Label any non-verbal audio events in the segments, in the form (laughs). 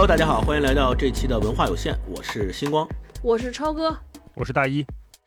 Hello，大家好，欢迎来到这期的文化有限，我是星光，我是超哥，我是大一。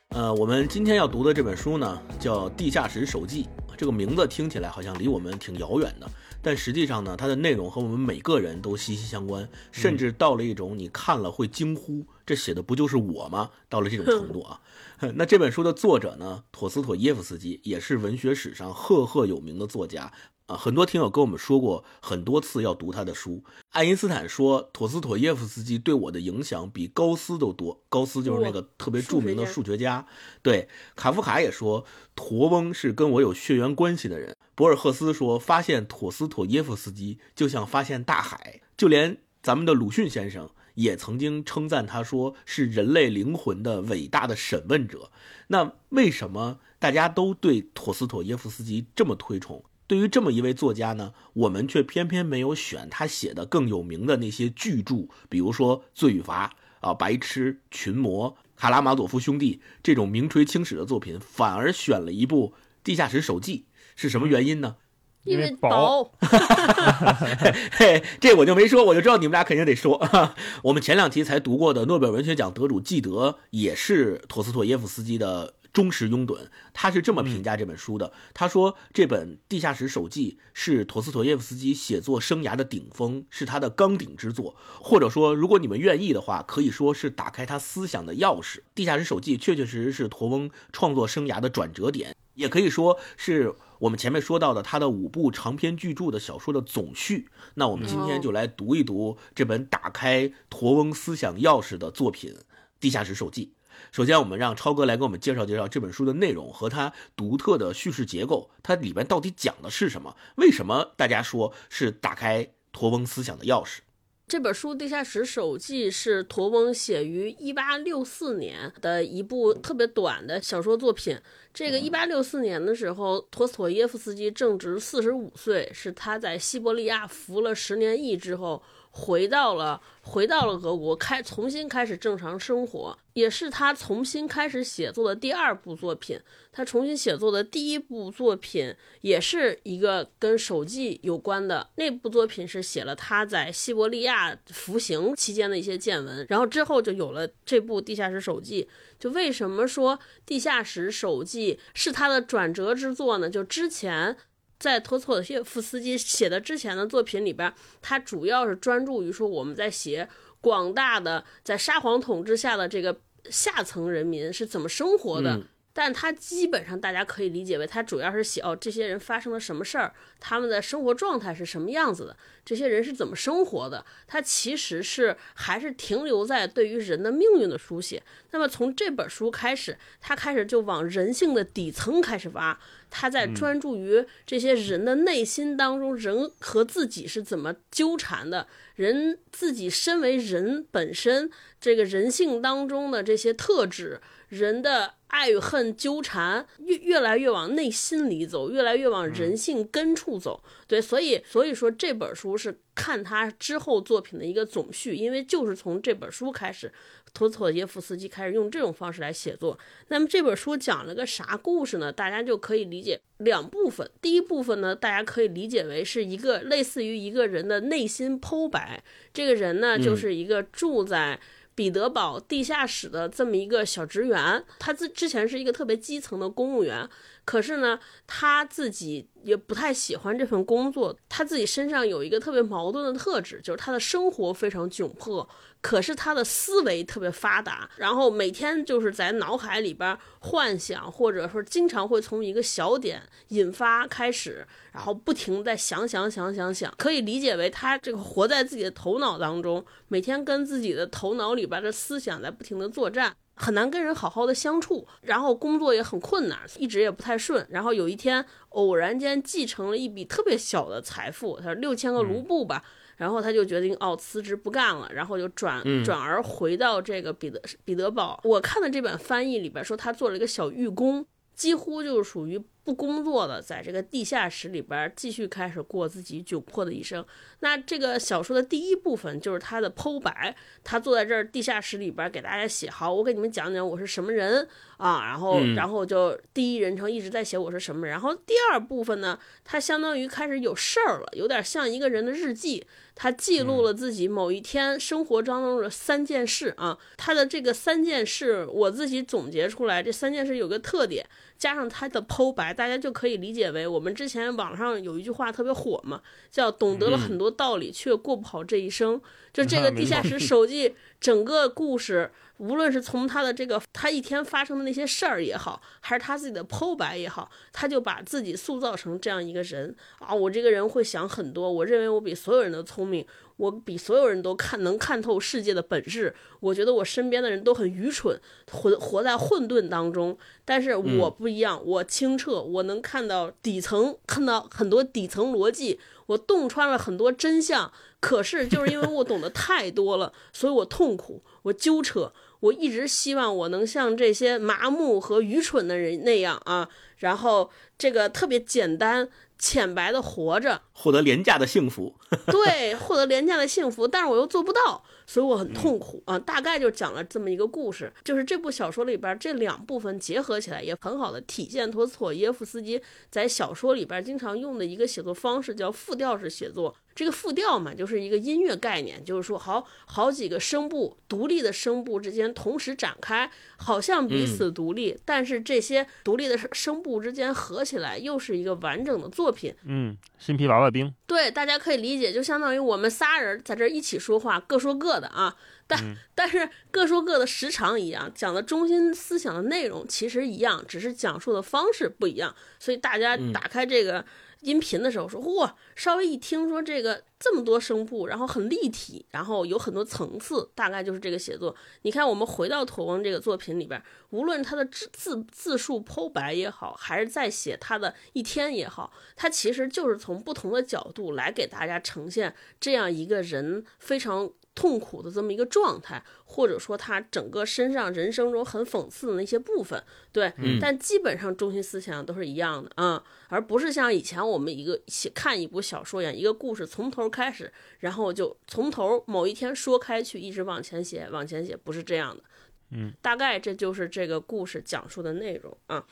呃，我们今天要读的这本书呢，叫《地下室手记》。这个名字听起来好像离我们挺遥远的，但实际上呢，它的内容和我们每个人都息息相关，甚至到了一种你看了会惊呼：“这写的不就是我吗？”到了这种程度啊。(laughs) 那这本书的作者呢，陀思妥耶夫斯基也是文学史上赫赫有名的作家。啊，很多听友跟我们说过很多次要读他的书。爱因斯坦说，陀思妥耶夫斯基对我的影响比高斯都多。高斯就是那个特别著名的数学家。对，卡夫卡也说，陀翁是跟我有血缘关系的人。博尔赫斯说，发现陀思妥耶夫斯基就像发现大海。就连咱们的鲁迅先生也曾经称赞他，说是人类灵魂的伟大的审问者。那为什么大家都对陀思妥耶夫斯基这么推崇？对于这么一位作家呢，我们却偏偏没有选他写的更有名的那些巨著，比如说《罪与罚》啊，《白痴》《群魔》《卡拉马佐夫兄弟》这种名垂青史的作品，反而选了一部《地下室手记》，是什么原因呢？因为薄。(laughs) 嘿，这我就没说，我就知道你们俩肯定得说。(laughs) 我们前两期才读过的诺贝尔文学奖得主纪德，也是陀思妥耶夫斯基的。忠实拥趸，他是这么评价这本书的。他说，这本《地下室手记》是陀思妥耶夫斯基写作生涯的顶峰，是他的纲鼎之作。或者说，如果你们愿意的话，可以说是打开他思想的钥匙。《地下室手记》确确实实是陀翁创作生涯的转折点，也可以说是我们前面说到的他的五部长篇巨著的小说的总序。那我们今天就来读一读这本打开陀翁思想钥匙的作品《地下室手记》。首先，我们让超哥来给我们介绍介绍这本书的内容和它独特的叙事结构，它里边到底讲的是什么？为什么大家说是打开陀翁思想的钥匙？这本书《地下室手记》是陀翁写于1864年的一部特别短的小说作品。这个1864年的时候，陀思妥耶夫斯基正值45岁，是他在西伯利亚服了十年役之后。回到了，回到了俄国，开重新开始正常生活，也是他重新开始写作的第二部作品。他重新写作的第一部作品，也是一个跟手记有关的。那部作品是写了他在西伯利亚服刑期间的一些见闻，然后之后就有了这部《地下室手记》。就为什么说《地下室手记》是他的转折之作呢？就之前。在托斯妥耶夫斯基写的之前的作品里边，他主要是专注于说我们在写广大的在沙皇统治下的这个下层人民是怎么生活的。但他基本上大家可以理解为，他主要是写哦，这些人发生了什么事儿，他们的生活状态是什么样子的，这些人是怎么生活的。他其实是还是停留在对于人的命运的书写。那么从这本书开始，他开始就往人性的底层开始挖，他在专注于这些人的内心当中，人和自己是怎么纠缠的，人自己身为人本身这个人性当中的这些特质，人的。爱与恨纠缠，越越来越往内心里走，越来越往人性根处走。对，所以所以说这本书是看他之后作品的一个总序，因为就是从这本书开始，托斯妥耶夫斯基开始用这种方式来写作。那么这本书讲了个啥故事呢？大家就可以理解两部分。第一部分呢，大家可以理解为是一个类似于一个人的内心剖白。这个人呢，就是一个住在。彼得堡地下室的这么一个小职员，他之之前是一个特别基层的公务员，可是呢，他自己也不太喜欢这份工作。他自己身上有一个特别矛盾的特质，就是他的生活非常窘迫。可是他的思维特别发达，然后每天就是在脑海里边幻想，或者说经常会从一个小点引发开始，然后不停在想想想想想，可以理解为他这个活在自己的头脑当中，每天跟自己的头脑里边的思想在不停的作战，很难跟人好好的相处，然后工作也很困难，一直也不太顺。然后有一天偶然间继承了一笔特别小的财富，他说六千个卢布吧。然后他就决定哦辞职不干了，然后就转转而回到这个彼得彼得堡。我看的这本翻译里边说他做了一个小寓工，几乎就是属于不工作的，在这个地下室里边继续开始过自己窘迫的一生。那这个小说的第一部分就是他的剖白，他坐在这儿地下室里边给大家写，好，我给你们讲讲我是什么人啊，然后然后就第一人称一直在写我是什么人。然后第二部分呢，他相当于开始有事儿了，有点像一个人的日记。他记录了自己某一天生活当中的三件事啊，他的这个三件事，我自己总结出来，这三件事有个特点，加上他的剖白，大家就可以理解为，我们之前网上有一句话特别火嘛，叫懂得了很多道理，却过不好这一生。就这个地下室手记整个故事。无论是从他的这个他一天发生的那些事儿也好，还是他自己的剖白也好，他就把自己塑造成这样一个人啊！我这个人会想很多，我认为我比所有人都聪明，我比所有人都看能看透世界的本质。我觉得我身边的人都很愚蠢，混活在混沌当中。但是我不一样，我清澈，我能看到底层，看到很多底层逻辑，我洞穿了很多真相。可是就是因为我懂得太多了，所以我痛苦，我纠扯。我一直希望我能像这些麻木和愚蠢的人那样啊，然后这个特别简单浅白的活着，获得廉价的幸福。对，获得廉价的幸福，但是我又做不到，所以我很痛苦啊。大概就讲了这么一个故事，就是这部小说里边这两部分结合起来，也很好的体现托斯妥耶夫斯基在小说里边经常用的一个写作方式，叫复调式写作。这个复调嘛，就是一个音乐概念，就是说好好几个声部独立的声部之间同时展开，好像彼此独立，但是这些独立的声部之间合起来又是一个完整的作品。嗯，新皮娃娃兵。对，大家可以理解，就相当于我们仨人在这一起说话，各说各的啊，但但是各说各的时长一样，讲的中心思想的内容其实一样，只是讲述的方式不一样，所以大家打开这个。音频的时候说哇，稍微一听说这个这么多声部，然后很立体，然后有很多层次，大概就是这个写作。你看，我们回到驼翁这个作品里边，无论他的字字字数剖白也好，还是在写他的一天也好，他其实就是从不同的角度来给大家呈现这样一个人非常。痛苦的这么一个状态，或者说他整个身上人生中很讽刺的那些部分，对，但基本上中心思想都是一样的啊，而不是像以前我们一个写看一部小说一样，一个故事从头开始，然后就从头某一天说开去，一直往前写，往前写，不是这样的，嗯，大概这就是这个故事讲述的内容啊。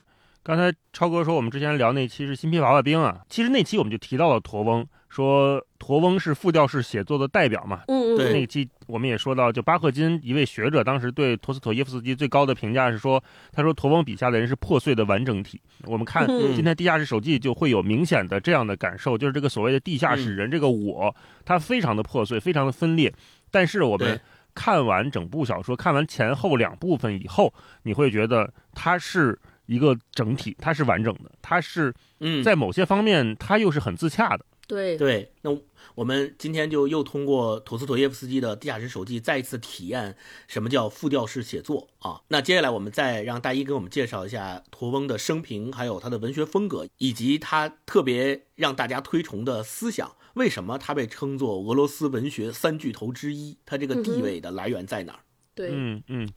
刚才超哥说我们之前聊那期是新皮娃娃兵啊，其实那期我们就提到了驼翁。说驼翁是复调式写作的代表嘛？嗯对。那期我们也说到，就巴赫金一位学者当时对托斯妥耶夫斯基最高的评价是说，他说驼翁笔下的人是破碎的完整体。我们看今天《地下室手记》就会有明显的这样的感受，就是这个所谓的地下室人这个我，他非常的破碎，非常的分裂。但是我们看完整部小说，看完前后两部分以后，你会觉得它是一个整体，它是完整的，它是嗯在某些方面它又是很自洽的。对对，那我们今天就又通过陀思妥耶夫斯基的《地下室手记》再一次体验什么叫复调式写作啊。那接下来我们再让大一给我们介绍一下驼翁的生平，还有他的文学风格，以及他特别让大家推崇的思想。为什么他被称作俄罗斯文学三巨头之一？他这个地位的来源在哪儿？对，嗯嗯，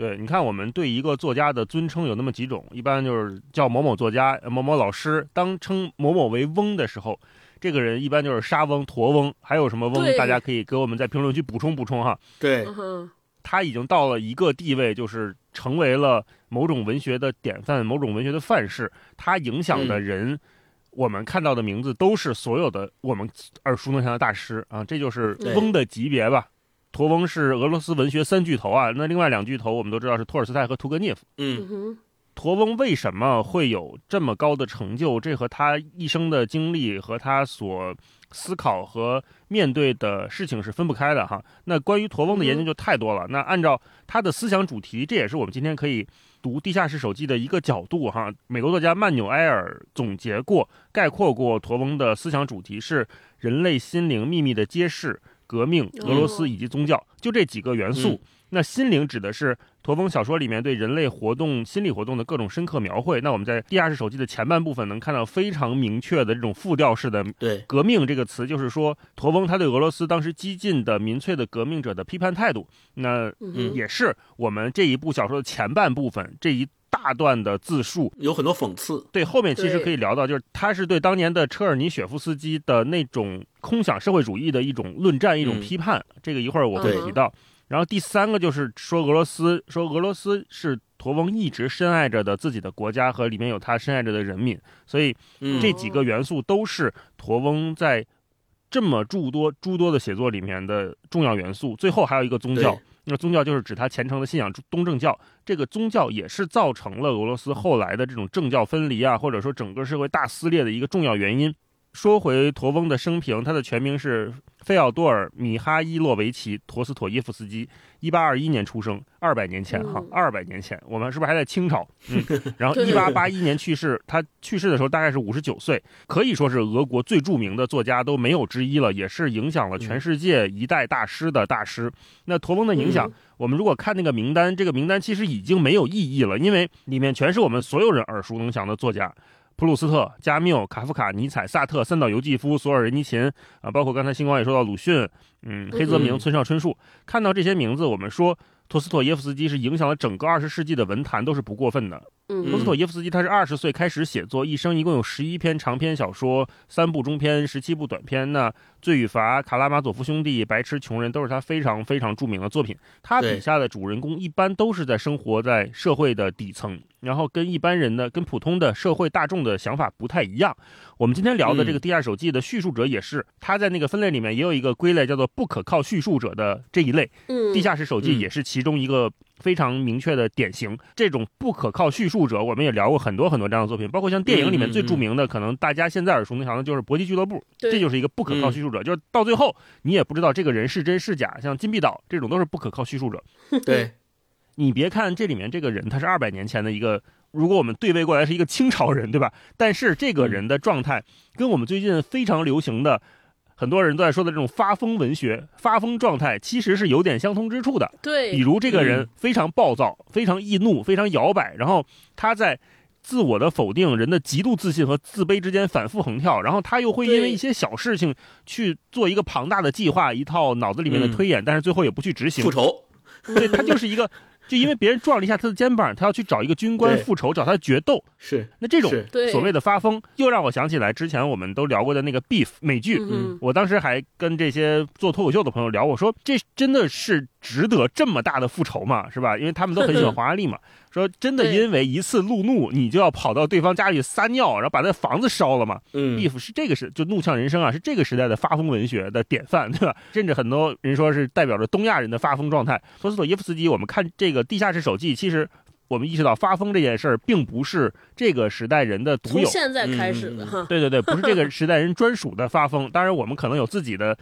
对，你看我们对一个作家的尊称有那么几种，一般就是叫某某作家、某某老师。当称某某为翁的时候。这个人一般就是沙翁、驼翁，还有什么翁？大家可以给我们在评论区补充补充哈。对，他已经到了一个地位，就是成为了某种文学的典范，某种文学的范式。他影响的人，我们看到的名字都是所有的我们耳熟能详的大师啊，这就是翁的级别吧。驼翁是俄罗斯文学三巨头啊，那另外两巨头我们都知道是托尔斯泰和屠格涅夫。嗯。驼翁为什么会有这么高的成就？这和他一生的经历和他所思考和面对的事情是分不开的哈。那关于驼翁的研究就太多了。那按照他的思想主题，这也是我们今天可以读《地下室手记》的一个角度哈。美国作家曼纽埃尔总结过、概括过驼翁的思想主题是人类心灵秘密的揭示、革命、俄罗斯以及宗教，就这几个元素。那心灵指的是。驼峰小说里面对人类活动、心理活动的各种深刻描绘，那我们在《地下室手记》的前半部分能看到非常明确的这种复调式的“对革命”这个词，就是说驼峰他对俄罗斯当时激进的民粹的革命者的批判态度。那也是我们这一部小说的前半部分这一大段的自述，有很多讽刺。对，后面其实可以聊到，就是他是对当年的车尔尼雪夫斯基的那种空想社会主义的一种论战、一种嗯批判。这个一会儿我会提到。然后第三个就是说俄罗斯，说俄罗斯是陀翁一直深爱着的自己的国家和里面有他深爱着的人民，所以嗯，这几个元素都是陀翁在这么诸多诸多的写作里面的重要元素。最后还有一个宗教对，那宗教就是指他虔诚的信仰东正教。这个宗教也是造成了俄罗斯后来的这种政教分离啊，或者说整个社会大撕裂的一个重要原因。说回陀翁的生平，他的全名是费奥多尔·米哈伊洛维奇·陀思妥耶夫斯基，一八二一年出生，二百年前哈嗯，二百年前，我们是不是还在清朝？嗯，(laughs) 然后一八八一年去世，他去世的时候大概是五十九岁，可以说是俄国最著名的作家都没有之一了，也是影响了全世界一代大师的大师。那陀翁的影响，嗯我们如果看那个名单，这个名单其实已经没有意义了，因为里面全是我们所有人耳熟能详的作家。普鲁斯特、加缪、卡夫卡、尼采、萨特、三岛由纪夫、索尔仁尼琴啊，包括刚才星光也说到鲁迅，嗯，黑泽明、嗯村上春树，看到这些名字，我们说托斯妥耶夫斯基是影响了整个二十世纪的文坛，都是不过分的。嗯托斯妥耶夫斯基他是二十岁开始写作，一生一共有十一篇长篇小说，三部中篇，十七部短篇。那《罪与罚》《卡拉马佐夫兄弟》《白痴穷人》都是他非常非常著名的作品。他对笔下的主人公一般都是在生活在社会的底层，然后跟一般人的、跟普通的社会大众的想法不太一样。我们今天聊的这个《地下手记》的叙述者也是，他在那个分类里面也有一个归类，叫做不可靠叙述者的这一类。嗯，地下室手记嗯也是其中一个非常明确的典型。这种不可靠叙述者，我们也聊过很多很多这样的作品，包括像电影里面最著名的，可能大家现在耳熟能详的就是《搏击俱乐部》，这就是一个不可靠叙述者，就是到最后你也不知道这个人是真是假。像金碧岛这种都是不可靠叙述者。(laughs) 对，你别看这里面这个人他是二百年前的一个，如果我们对位过来是一个清朝人，对吧？但是这个人的状态跟我们最近非常流行的。很多人都在说的这种发疯文学、发疯状态，其实是有点相通之处的。对，比如这个人嗯非常暴躁、非常易怒、非常摇摆，然后他在自我的否定、人的极度自信和自卑之间反复横跳，然后他又会因为一些小事情去做一个庞大的计划，一套脑子里面的嗯推演，但是最后也不去执行复。仇，对他就是一个，就因为别人撞了一下他的肩膀，他要去找一个军官复仇，找他决斗。是那这种所谓的发疯，又让我想起来之前我们都聊过的那个《Beef》美剧。嗯我当时还跟这些做脱口秀的朋友聊，我说这真的是值得这么大的复仇吗？是吧？因为他们都很喜欢黄阿丽嘛。说真的，因为一次路怒，你就要跑到对方家里撒尿，然后把那房子烧了嘛。嗯 Beef 是这个时就怒呛人生啊，是这个时代的发疯文学的典范，(laughs) 对吧？甚至很多人说是代表着东亚人的发疯状态。托斯妥耶夫斯基，我们看这个《地下室手记》，其实我们意识到发疯这件事儿并不是这个时代人的独有，从现在开始的哈，对对对，不是这个时代人专属的发疯。当然，我们可能有自己的。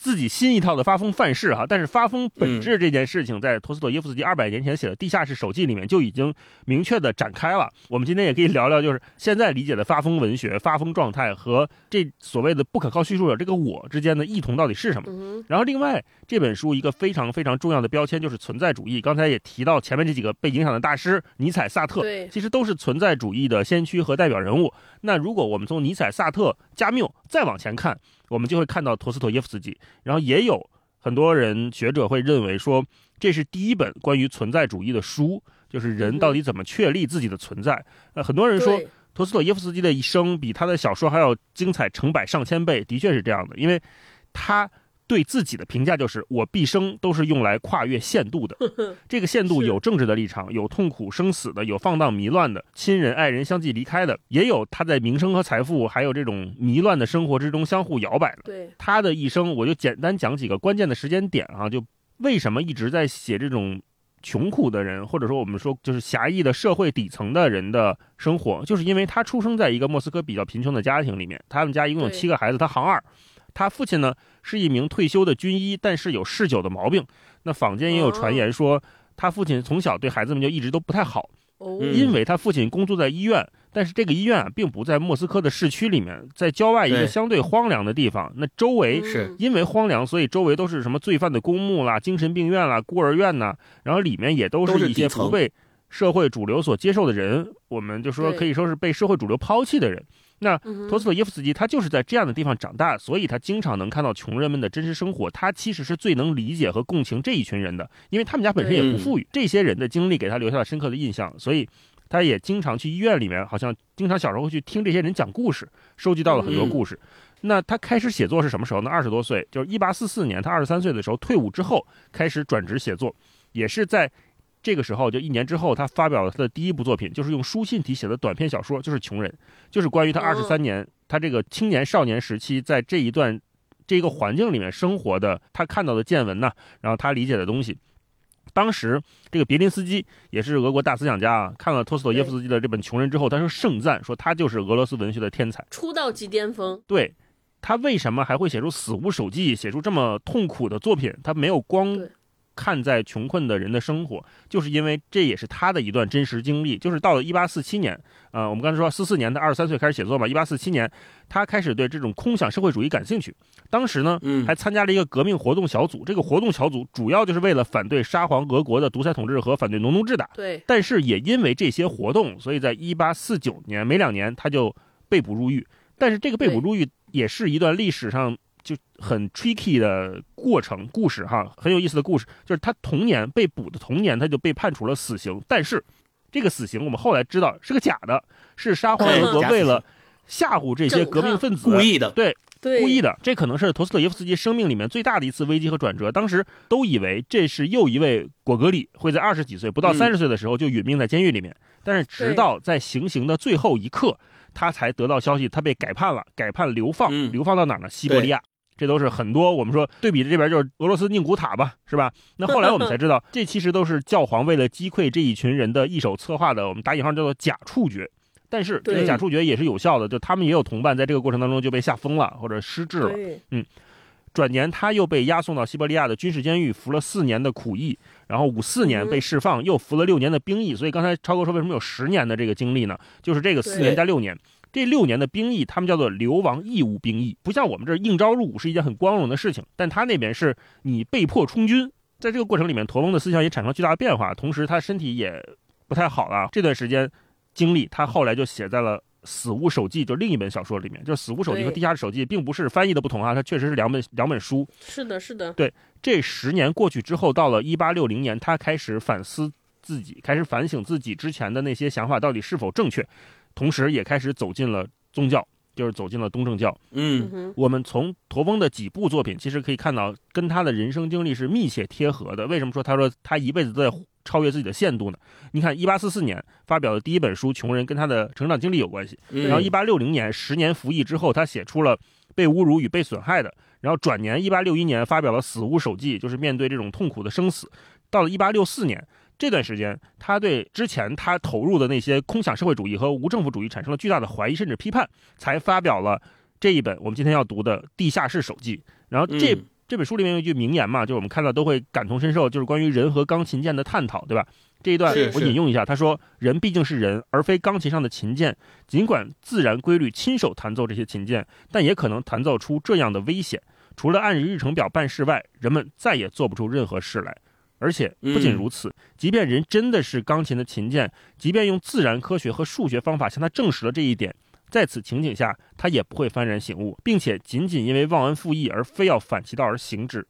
自己新一套的发疯范式哈，但是发疯本质这件事情，在托斯妥耶夫斯基二百年前写的《地下室手记》里面就已经明确的展开了。我们今天也可以聊聊，就是现在理解的发疯文学、发疯状态和这所谓的不可靠叙述者这个我之间的异同到底是什么。嗯然后，另外这本书一个非常非常重要的标签就是存在主义。刚才也提到前面这几个被影响的大师，尼采、萨特，对其实都是存在主义的先驱和代表人物。那如果我们从尼采、萨特、加缪再往前看，我们就会看到陀思妥耶夫斯基。然后也有很多人学者会认为说，这是第一本关于存在主义的书，就是人到底怎么确立自己的存在。呃，很多人说陀思妥耶夫斯基的一生比他的小说还要精彩成百上千倍，的确是这样的，因为他对自己的评价就是我毕生都是用来跨越限度的。这个限度有政治的立场，有痛苦生死的，有放荡迷乱的，亲人爱人相继离开的，也有他在名声和财富还有这种迷乱的生活之中相互摇摆的。对，他的一生，我就简单讲几个关键的时间点啊，就为什么一直在写这种穷苦的人，或者说我们说就是狭义的社会底层的人的生活，就是因为他出生在一个莫斯科比较贫穷的家庭里面，他们家一共有七个孩子，他行二，他父亲呢是一名退休的军医，但是有嗜酒的毛病。那坊间也有传言说，他父亲从小对孩子们就一直都不太好。因为他父亲工作在医院，但是这个医院啊，并不在莫斯科的市区里面，在郊外一个相对荒凉的地方。那周围嗯是因为荒凉，所以周围都是什么罪犯的公墓啦、精神病院啦、孤儿院呐，然后里面也都是一些不被社会主流所接受的人，我们就说可以说是被社会主流抛弃的人。那托斯妥耶夫斯基他就是在这样的地方长大，所以他经常能看到穷人们的真实生活。他其实是最能理解和共情这一群人的，因为他们家本身也不富裕，这些人的经历给他留下了深刻的印象。所以他也经常去医院里面，好像经常小时候会去听这些人讲故事，收集到了很多故事。那他开始写作是什么时候呢？二十多岁，就是一八四四年，他二十三岁的时候退伍之后开始转职写作，也是在这个时候，就一年之后，他发表了他的第一部作品，就是用书信体写的短篇小说，就是《穷人》，就是关于他二十三年他这个青年少年时期在这一段这个环境里面生活的他看到的见闻呢，然后他理解的东西。当时这个别林斯基也是俄国大思想家啊，看了托斯妥耶夫斯基的这本《穷人》之后，他说盛赞说他就是俄罗斯文学的天才，出道即巅峰。对。他为什么还会写出《死无手记》，写出这么痛苦的作品？他没有光看在穷困的人的生活，就是因为这也是他的一段真实经历。就是到了一八四七年，呃，我们刚才说四四年，他二十三岁开始写作嘛。一八四七年，他开始对这种空想社会主义感兴趣。当时呢，还参加了一个革命活动小组。这个活动小组主要就是为了反对沙皇俄国的独裁统治和反对农奴制的。对。但是也因为这些活动，所以在一八四九年没两年，他就被捕入狱。但是这个被捕入狱。也是一段历史上就很 tricky 的过程故事哈，很有意思的故事。就是他童年被捕的童年，他就被判处了死刑。但是这个死刑我们后来知道是个假的，是沙皇俄国为了吓唬这些革命分子故意的，对，故意的。这可能是陀思妥耶夫斯基生命里面最大的一次危机和转折。当时都以为这是又一位果戈里会在二十几岁不到三十岁的时候就殒命在监狱里面，但是直到在行刑的最后一刻。他才得到消息，他被改判了，改判流放，流放到哪儿呢？西伯利亚。这都是很多我们说对比的这边就是俄罗斯宁古塔吧，是吧？那后来我们才知道，(laughs) 这其实都是教皇为了击溃这一群人的一手策划的，我们打引号叫做假处决。但是这个假处决也是有效的，就他们也有同伴在这个过程当中就被吓疯了或者失智了。嗯。转年，他又被押送到西伯利亚的军事监狱，服了四年的苦役，然后五四年被释放，又服了六年的兵役。所以刚才超哥说，为什么有十年的这个经历呢？就是这个四年加六年，这六年的兵役，他们叫做流亡义务兵役，不像我们这儿应招入伍是一件很光荣的事情，但他那边是你被迫充军。在这个过程里面，驼峰的思想也产生了巨大的变化，同时他身体也不太好了。这段时间经历，他后来就写在了。《死无手记》就另一本小说里面，就《死无手记》和《地下室手记》并不是翻译的不同啊，它确实是两本两本书。是的，是的。对，这十年过去之后，到了一八六零年，他开始反思自己，开始反省自己之前的那些想法到底是否正确，同时也开始走进了宗教，就是走进了东正教。嗯，我们从驼峰的几部作品，其实可以看到跟他的人生经历是密切贴合的。为什么说他说他一辈子都在？超越自己的限度呢？你看，一八四四年发表的第一本书《穷人》，跟他的成长经历有关系。然后，一八六零年十年服役之后，他写出了《被侮辱与被损害的》。然后，转年一八六一年发表了《死无手记》，就是面对这种痛苦的生死。到了一八六四年这段时间，他对之前他投入的那些空想社会主义和无政府主义产生了巨大的怀疑，甚至批判，才发表了这一本我们今天要读的《地下室手记》。然后这。这本书里面有一句名言嘛，就是我们看到都会感同身受，就是关于人和钢琴键的探讨，对吧？这一段我引用一下，他说：“人毕竟是人，而非钢琴上的琴键。尽管自然规律亲手弹奏这些琴键，但也可能弹奏出这样的危险：除了按日程表办事外，人们再也做不出任何事来。而且不仅如此，即便人真的是钢琴的琴键，即便用自然科学和数学方法向他证实了这一点。”在此情景下，他也不会幡然醒悟，并且仅仅因为忘恩负义而非要反其道而行之。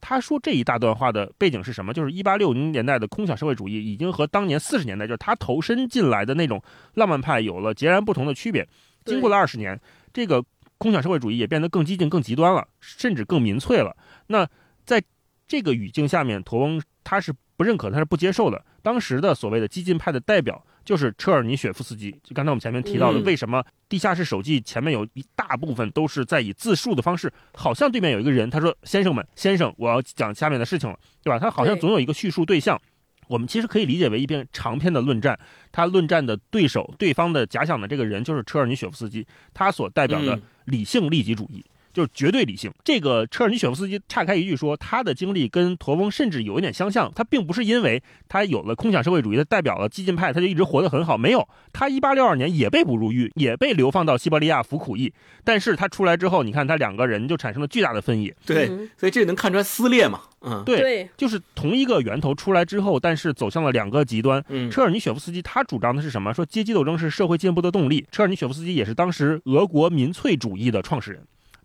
他说这一大段话的背景是什么？就是一八六零年代的空想社会主义已经和当年四十年代，就是他投身进来的那种浪漫派有了截然不同的区别。经过了二十年，这个空想社会主义也变得更激进、更极端了，甚至更民粹了。那在这个语境下面，驼翁他是不认可，他是不接受的。当时的所谓的激进派的代表。就是车尔尼雪夫斯基，就刚才我们前面提到的，为什么地下室手记前面有一大部分都是在以自述的方式，好像对面有一个人，他说：“先生们，先生，我要讲下面的事情了，对吧？”他好像总有一个叙述对象，我们其实可以理解为一篇长篇的论战。他论战的对手，对方的假想的这个人就是车尔尼雪夫斯基，他所代表的理性利己主义。就是绝对理性。这个车尔尼雪夫斯基岔开一句说，他的经历跟驼翁甚至有一点相像。他并不是因为他有了空想社会主义，他代表了激进派，他就一直活得很好。没有，他一八六二年也被捕入狱，也被流放到西伯利亚服苦役。但是他出来之后，你看他两个人就产生了巨大的分野。对，所以这能看出来撕裂嘛？嗯，对，就是同一个源头出来之后，但是走向了两个极端。嗯，车尔尼雪夫斯基他主张的是什么？说阶级斗争是社会进步的动力。车尔尼雪夫斯基也是当时俄国民粹主义的创始人。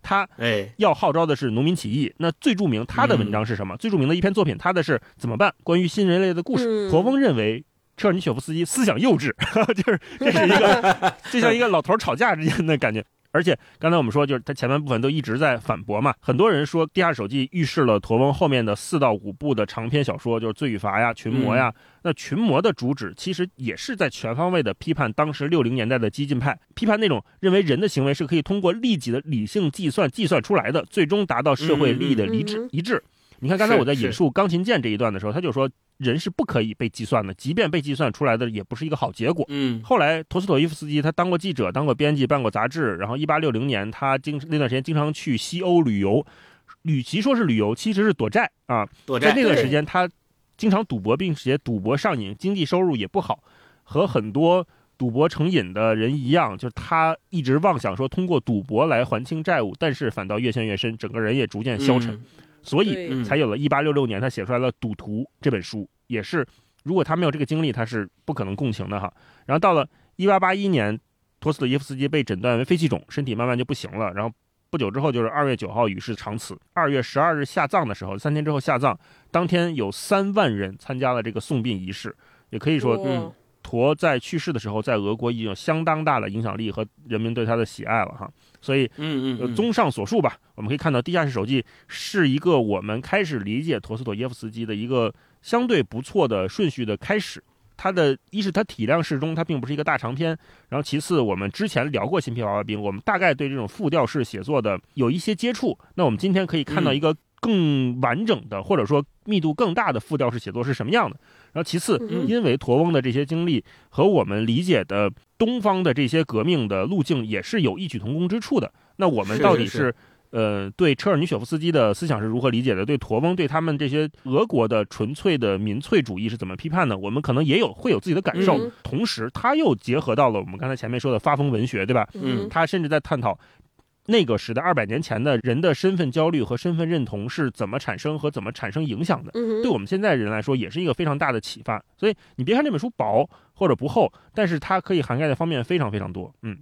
他哎，要号召的是农民起义。那最著名他的文章是什么？最著名的一篇作品，他的是怎么办？关于新人类的故事。驼峰认为，车尔尼雪夫斯基思想幼稚，(laughs) 就是这是一个 (laughs) 就像一个老头吵架之间的感觉。而且刚才我们说，就是他前半部分都一直在反驳嘛。很多人说《地下手记》预示了驼翁后面的四到五部的长篇小说，就是《罪与罚》呀、《群魔》呀。那《群魔》的主旨其实也是在全方位的批判当时六零年代的激进派，批判那种认为人的行为是可以通过利己的理性计算计算出来的，最终达到社会利益的一致一致。你看刚才我在引述钢琴键这一段的时候，他就说。人是不可以被计算的，即便被计算出来的也不是一个好结果。嗯，后来陀思妥耶夫斯基他当过记者，当过编辑，办过杂志。然后一八六零年他经那段时间经常去西欧旅游，与其说是旅游，其实是躲债啊。躲债。在那段时间他经常赌博，并且赌博上瘾，经济收入也不好。和很多赌博成瘾的人一样，就是他一直妄想说通过赌博来还清债务，但是反倒越陷越深，整个人也逐渐消沉。所以才有了一八六六年他写出来了《赌徒》这本书，也是如果他没有这个经历，他是不可能共情的哈。然后到了一八八一年，托斯托耶夫斯基被诊断为肺气肿，身体慢慢就不行了。然后不久之后就是二月九号与世长辞。二月十二日下葬的时候，三天之后下葬，当天有三万人参加了这个送殡仪式，也可以说，嗯。陀在去世的时候，在俄国已经有相当大的影响力和人民对他的喜爱了哈，所以，嗯嗯，综上所述吧，我们可以看到《地下室手记》是一个我们开始理解陀思妥耶夫斯基的一个相对不错的顺序的开始。它的一是它体量适中，它并不是一个大长篇，然后其次我们之前聊过《新皮娃娃兵》，我们大概对这种复调式写作的有一些接触。那我们今天可以看到一个更完整的，或者说密度更大的复调式写作是什么样的。然后其次，因为驼翁的这些经历和我们理解的东方的这些革命的路径也是有异曲同工之处的。那我们到底是呃对车尔尼雪夫斯基的思想是如何理解的？对驼翁对他们这些俄国的纯粹的民粹主义是怎么批判的？我们可能也有会有自己的感受。同时，他又结合到了我们刚才前面说的发疯文学，对吧？嗯，他甚至在探讨。那个时代，二百年前的人的身份焦虑和身份认同是怎么产生和怎么产生影响的？对我们现在人来说，也是一个非常大的启发。所以你别看这本书薄或者不厚，但是它可以涵盖的方面非常非常多。嗯。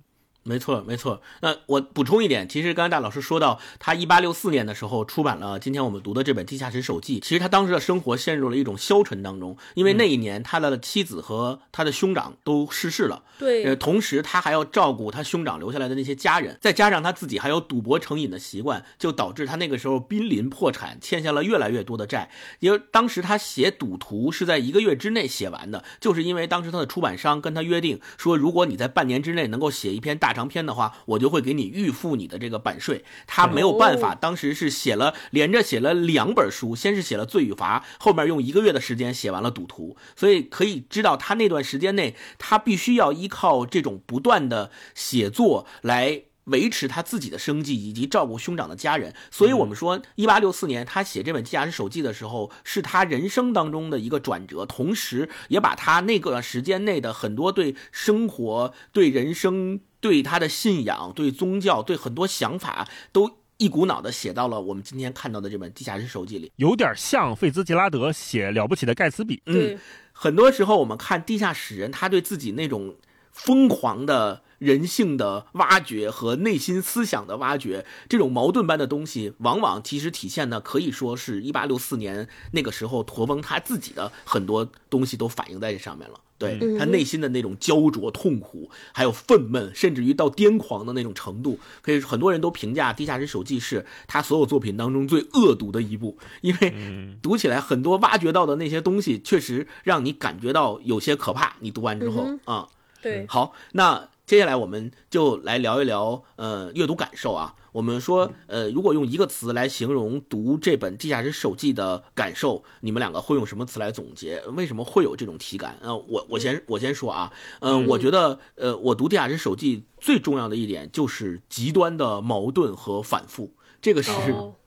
没错，没错。那我补充一点，其实刚才大老师说到，他一八六四年的时候出版了今天我们读的这本《地下室手记》。其实他当时的生活陷入了一种消沉当中，因为那一年他的妻子和他的兄长都逝世了。对，呃，同时他还要照顾他兄长留下来的那些家人，再加上他自己还有赌博成瘾的习惯，就导致他那个时候濒临破产，欠下了越来越多的债。因为当时他写《赌徒》是在一个月之内写完的，就是因为当时他的出版商跟他约定说，如果你在半年之内能够写一篇大长篇的话，我就会给你预付你的这个版税。他没有办法，当时是写了连着写了两本书，先是写了《罪与罚》，后面用一个月的时间写完了《赌徒》。所以可以知道，他那段时间内，他必须要依靠这种不断的写作来维持他自己的生计，以及照顾兄长的家人。所以，我们说，一八六四年他写这本《地下室手记》的时候，是他人生当中的一个转折，同时也把他那个时间内的很多对生活、对人生。对他的信仰、对宗教、对很多想法，都一股脑的写到了我们今天看到的这本《地下室手记》里，有点像费兹杰拉德写《了不起的盖茨比》。嗯，很多时候我们看地下室人，他对自己那种疯狂的人性的挖掘和内心思想的挖掘，这种矛盾般的东西，往往其实体现的可以说是一八六四年那个时候，驼翁他自己的很多东西都反映在这上面了。对他内心的那种焦灼、痛苦，还有愤懑，甚至于到癫狂的那种程度，可以很多人都评价《地下室手记》是他所有作品当中最恶毒的一部，因为读起来很多挖掘到的那些东西，确实让你感觉到有些可怕。你读完之后啊，对，好，那接下来我们就来聊一聊呃阅读感受啊。我们说，呃，如果用一个词来形容读这本《地下室手记》的感受，你们两个会用什么词来总结？为什么会有这种体感？呃，我我先我先说啊，嗯，我觉得，呃，我读《地下室手记》最重要的一点就是极端的矛盾和反复，这个是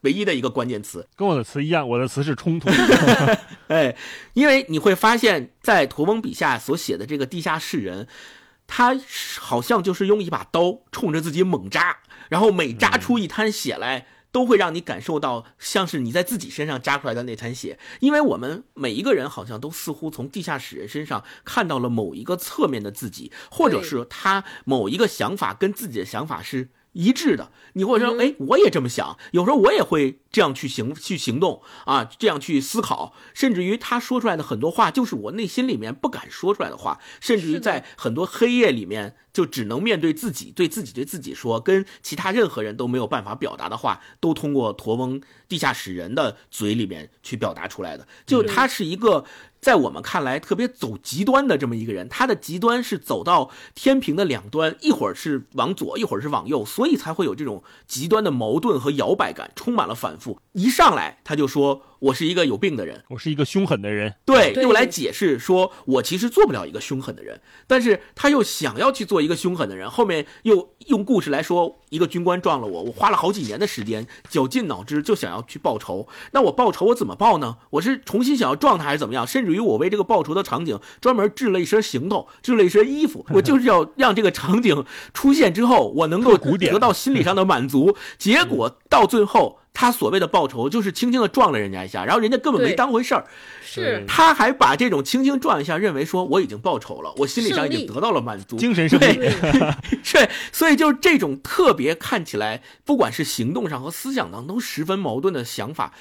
唯一的一个关键词。跟我的词一样，我的词是冲突。(laughs) 哎，因为你会发现在驼翁笔下所写的这个地下室人，他好像就是用一把刀冲着自己猛扎。然后每扎出一滩血来，都会让你感受到像是你在自己身上扎出来的那滩血。因为我们每一个人好像都似乎从地下室人身上看到了某一个侧面的自己，或者是他某一个想法跟自己的想法是一致的。你或者说，哎，我也这么想，有时候我也会这样去行去行动啊，这样去思考，甚至于他说出来的很多话，就是我内心里面不敢说出来的话，甚至于在很多黑夜里面，就只能面对自己，对自己对自己说，跟其他任何人都没有办法表达的话，都通过驼翁地下室人的嘴里面去表达出来的。就他是一个。在我们看来，特别走极端的这么一个人，他的极端是走到天平的两端，一会儿是往左，一会儿是往右，所以才会有这种极端的矛盾和摇摆感，充满了反复。一上来他就说。我是一个有病的人，我是一个凶狠的人，对，又来解释说我其实做不了一个凶狠的人，但是他又想要去做一个凶狠的人，后面又用故事来说，一个军官撞了我，我花了好几年的时间，绞尽脑汁就想要去报仇，那我报仇我怎么报呢？我是重新想要撞他还是怎么样？甚至于我为这个报仇的场景专门制了一身行头，制了一身衣服，我就是要 (laughs) 让这个场景出现之后，我能够得到心理上的满足，结果到最后。他所谓的报仇，就是轻轻的撞了人家一下，然后人家根本没当回事儿。是，他还把这种轻轻撞一下，认为说我已经报仇了，我心理上已经得到了满足，精神胜利。对，(laughs) 所以就是这种特别看起来，不管是行动上和思想上都十分矛盾的想法，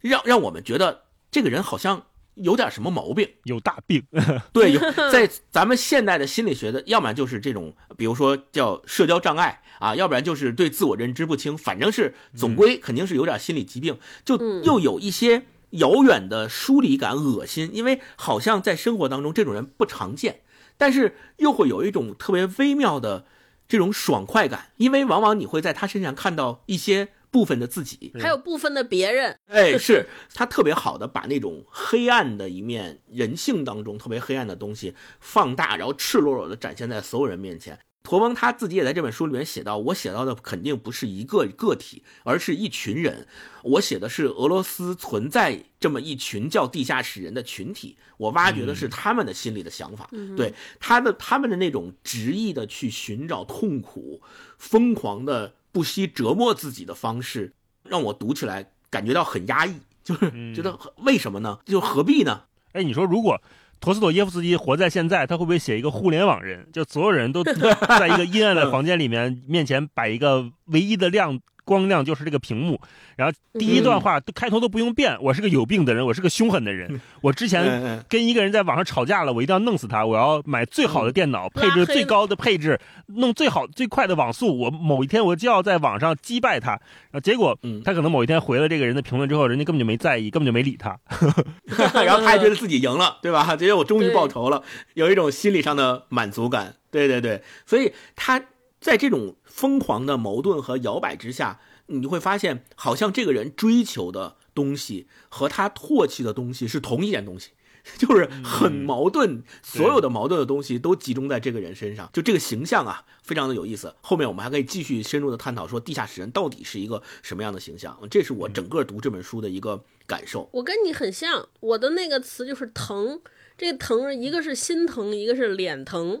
让让我们觉得这个人好像。有点什么毛病？有大病。(laughs) 对，有 (laughs) 在咱们现代的心理学的，要么就是这种，比如说叫社交障碍啊，要不然就是对自我认知不清，反正是总归肯定是有点心理疾病，就又有一些遥远的疏离感、恶心，因为好像在生活当中这种人不常见，但是又会有一种特别微妙的这种爽快感，因为往往你会在他身上看到一些。部分的自己，还有部分的别人，哎，是他特别好的把那种黑暗的一面、人性当中特别黑暗的东西放大，然后赤裸裸的展现在所有人面前。驼翁他自己也在这本书里面写到，我写到的肯定不是一个个体，而是一群人。我写的是俄罗斯存在这么一群叫地下室人的群体，我挖掘的是他们的心里的想法，对他的他们的那种执意的去寻找痛苦，疯狂的。不惜折磨自己的方式，让我读起来感觉到很压抑，就是觉得为什么呢？就何必呢？哎，你说如果陀思妥耶夫斯基活在现在，他会不会写一个互联网人？就所有人都 (laughs) 在一个阴暗的房间里面，面前摆一个唯一的亮。光亮就是这个屏幕，然后第一段话开头都不用变，我是个有病的人，我是个凶狠的人。我之前跟一个人在网上吵架了，我一定要弄死他，我要买最好的电脑，配置最高的配置，弄最好最快的网速。我某一天我就要在网上击败他。啊，结果他可能某一天回了这个人的评论之后，人家根本就没在意，根本就没理他。(laughs) 然后他还觉得自己赢了，对吧？觉得我终于报仇了，有一种心理上的满足感。对对对，所以他。在这种疯狂的矛盾和摇摆之下，你会发现，好像这个人追求的东西和他唾弃的东西是同一件东西，(laughs) 就是很矛盾。所有的矛盾的东西都集中在这个人身上，就这个形象啊，非常的有意思。后面我们还可以继续深入的探讨，说地下室人到底是一个什么样的形象。这是我整个读这本书的一个感受。我跟你很像，我的那个词就是疼。这疼，一个是心疼，一个是脸疼，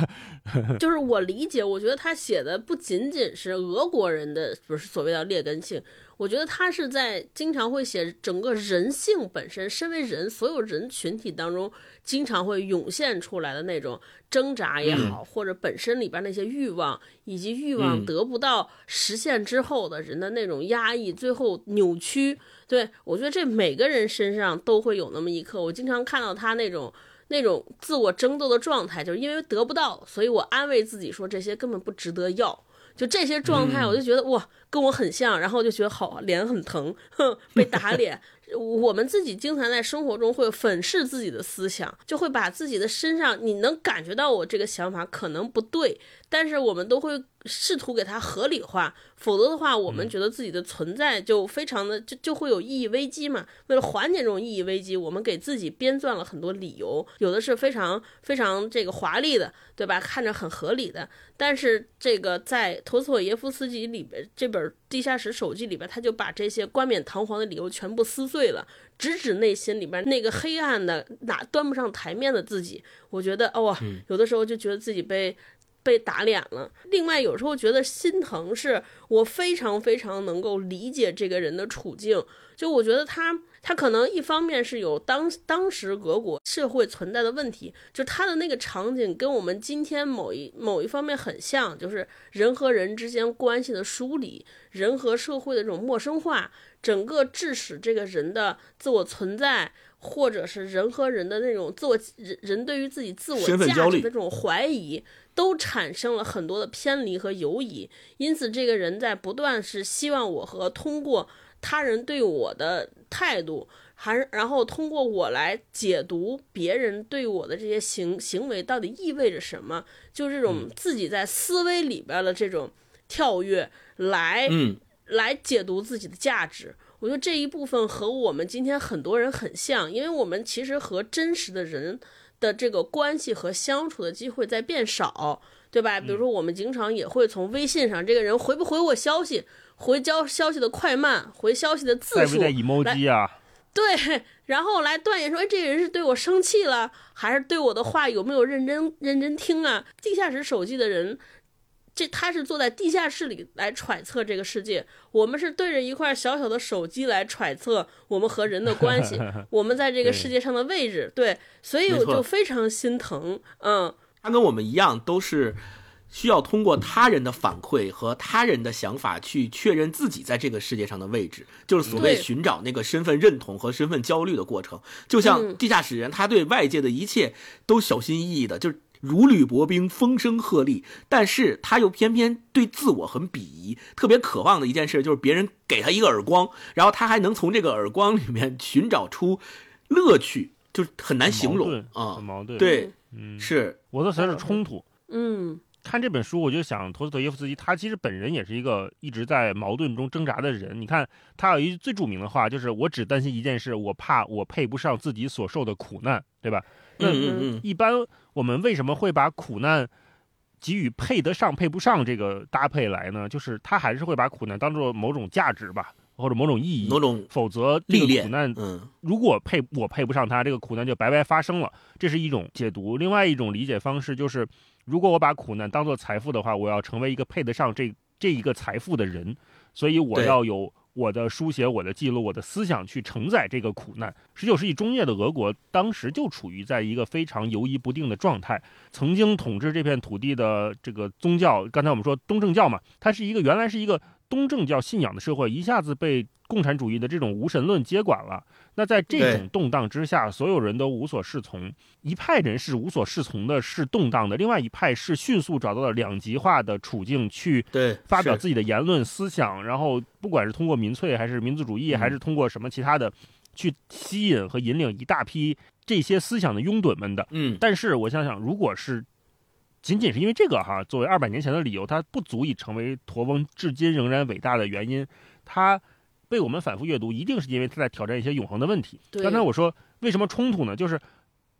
(laughs) 就是我理解，我觉得他写的不仅仅是俄国人的，不是所谓的劣根性。我觉得他是在经常会写整个人性本身，身为人，所有人群体当中经常会涌现出来的那种挣扎也好，或者本身里边那些欲望，以及欲望得不到实现之后的人的那种压抑，最后扭曲。对我觉得这每个人身上都会有那么一刻。我经常看到他那种那种自我争斗的状态，就是因为得不到，所以我安慰自己说这些根本不值得要。就这些状态，我就觉得哇，跟我很像，然后就觉得好脸很疼，哼，(laughs) 被打脸。我们自己经常在生活中会粉饰自己的思想，就会把自己的身上，你能感觉到我这个想法可能不对，但是我们都会试图给它合理化。否则的话，我们觉得自己的存在就非常的就就会有意义危机嘛。为了缓解这种意义危机，我们给自己编撰了很多理由，有的是非常非常这个华丽的，对吧？看着很合理的。但是这个在陀思妥耶夫斯基里边这本《地下室手记》里边，他就把这些冠冕堂皇的理由全部撕碎了，直指内心里边那个黑暗的、哪端不上台面的自己。我觉得，哇，有的时候就觉得自己被。被打脸了。另外，有时候觉得心疼，是我非常非常能够理解这个人的处境。就我觉得他他可能一方面是有当当时俄国社会存在的问题，就他的那个场景跟我们今天某一某一方面很像，就是人和人之间关系的疏离，人和社会的这种陌生化，整个致使这个人的自我存在。或者是人和人的那种自我人人对于自己自我价值的这种怀疑，都产生了很多的偏离和犹疑。因此，这个人在不断是希望我和通过他人对我的态度，还然后通过我来解读别人对我的这些行行为到底意味着什么，就这种自己在思维里边的这种跳跃，来来解读自己的价值。我觉得这一部分和我们今天很多人很像，因为我们其实和真实的人的这个关系和相处的机会在变少，对吧？比如说，我们经常也会从微信上，这个人回不回我消息，回交消息的快慢，回消息的字数，啊？对，然后来断言说，哎，这个人是对我生气了，还是对我的话有没有认真认真听啊？地下室手机的人。这他是坐在地下室里来揣测这个世界，我们是对着一块小小的手机来揣测我们和人的关系，(laughs) 我们在这个世界上的位置。对，所以我就非常心疼。嗯，他跟我们一样，都是需要通过他人的反馈和他人的想法去确认自己在这个世界上的位置，就是所谓寻找那个身份认同和身份焦虑的过程。就像地下室人，他对外界的一切都小心翼翼的，就是。如履薄冰，风声鹤唳，但是他又偏偏对自我很鄙夷，特别渴望的一件事就是别人给他一个耳光，然后他还能从这个耳光里面寻找出乐趣，就很难形容啊，很矛盾。对，嗯，是我的才是冲突。嗯，看这本书，我就想，托斯托耶夫斯基他其实本人也是一个一直在矛盾中挣扎的人。你看，他有一句最著名的话，就是我只担心一件事，我怕我配不上自己所受的苦难，对吧？那一般我们为什么会把苦难给予配得上配不上这个搭配来呢？就是他还是会把苦难当做某种价值吧，或者某种意义，某种否则历练苦难，嗯，如果配我配不上他，这个苦难就白白发生了。这是一种解读。另外一种理解方式就是，如果我把苦难当做财富的话，我要成为一个配得上这这一个财富的人，所以我要有。我的书写，我的记录，我的思想去承载这个苦难。十九世纪中叶的俄国，当时就处于在一个非常游移不定的状态。曾经统治这片土地的这个宗教，刚才我们说东正教嘛，它是一个原来是一个。东正教信仰的社会一下子被共产主义的这种无神论接管了。那在这种动荡之下，所有人都无所适从。一派人是无所适从的，是动荡的；另外一派是迅速找到了两极化的处境，去发表自己的言论思想。然后，不管是通过民粹，还是民族主义，还是通过什么其他的，去吸引和引领一大批这些思想的拥趸们的。嗯。但是我想想，如果是。仅仅是因为这个哈，作为二百年前的理由，它不足以成为驼翁至今仍然伟大的原因。它被我们反复阅读，一定是因为他在挑战一些永恒的问题。刚才我说为什么冲突呢？就是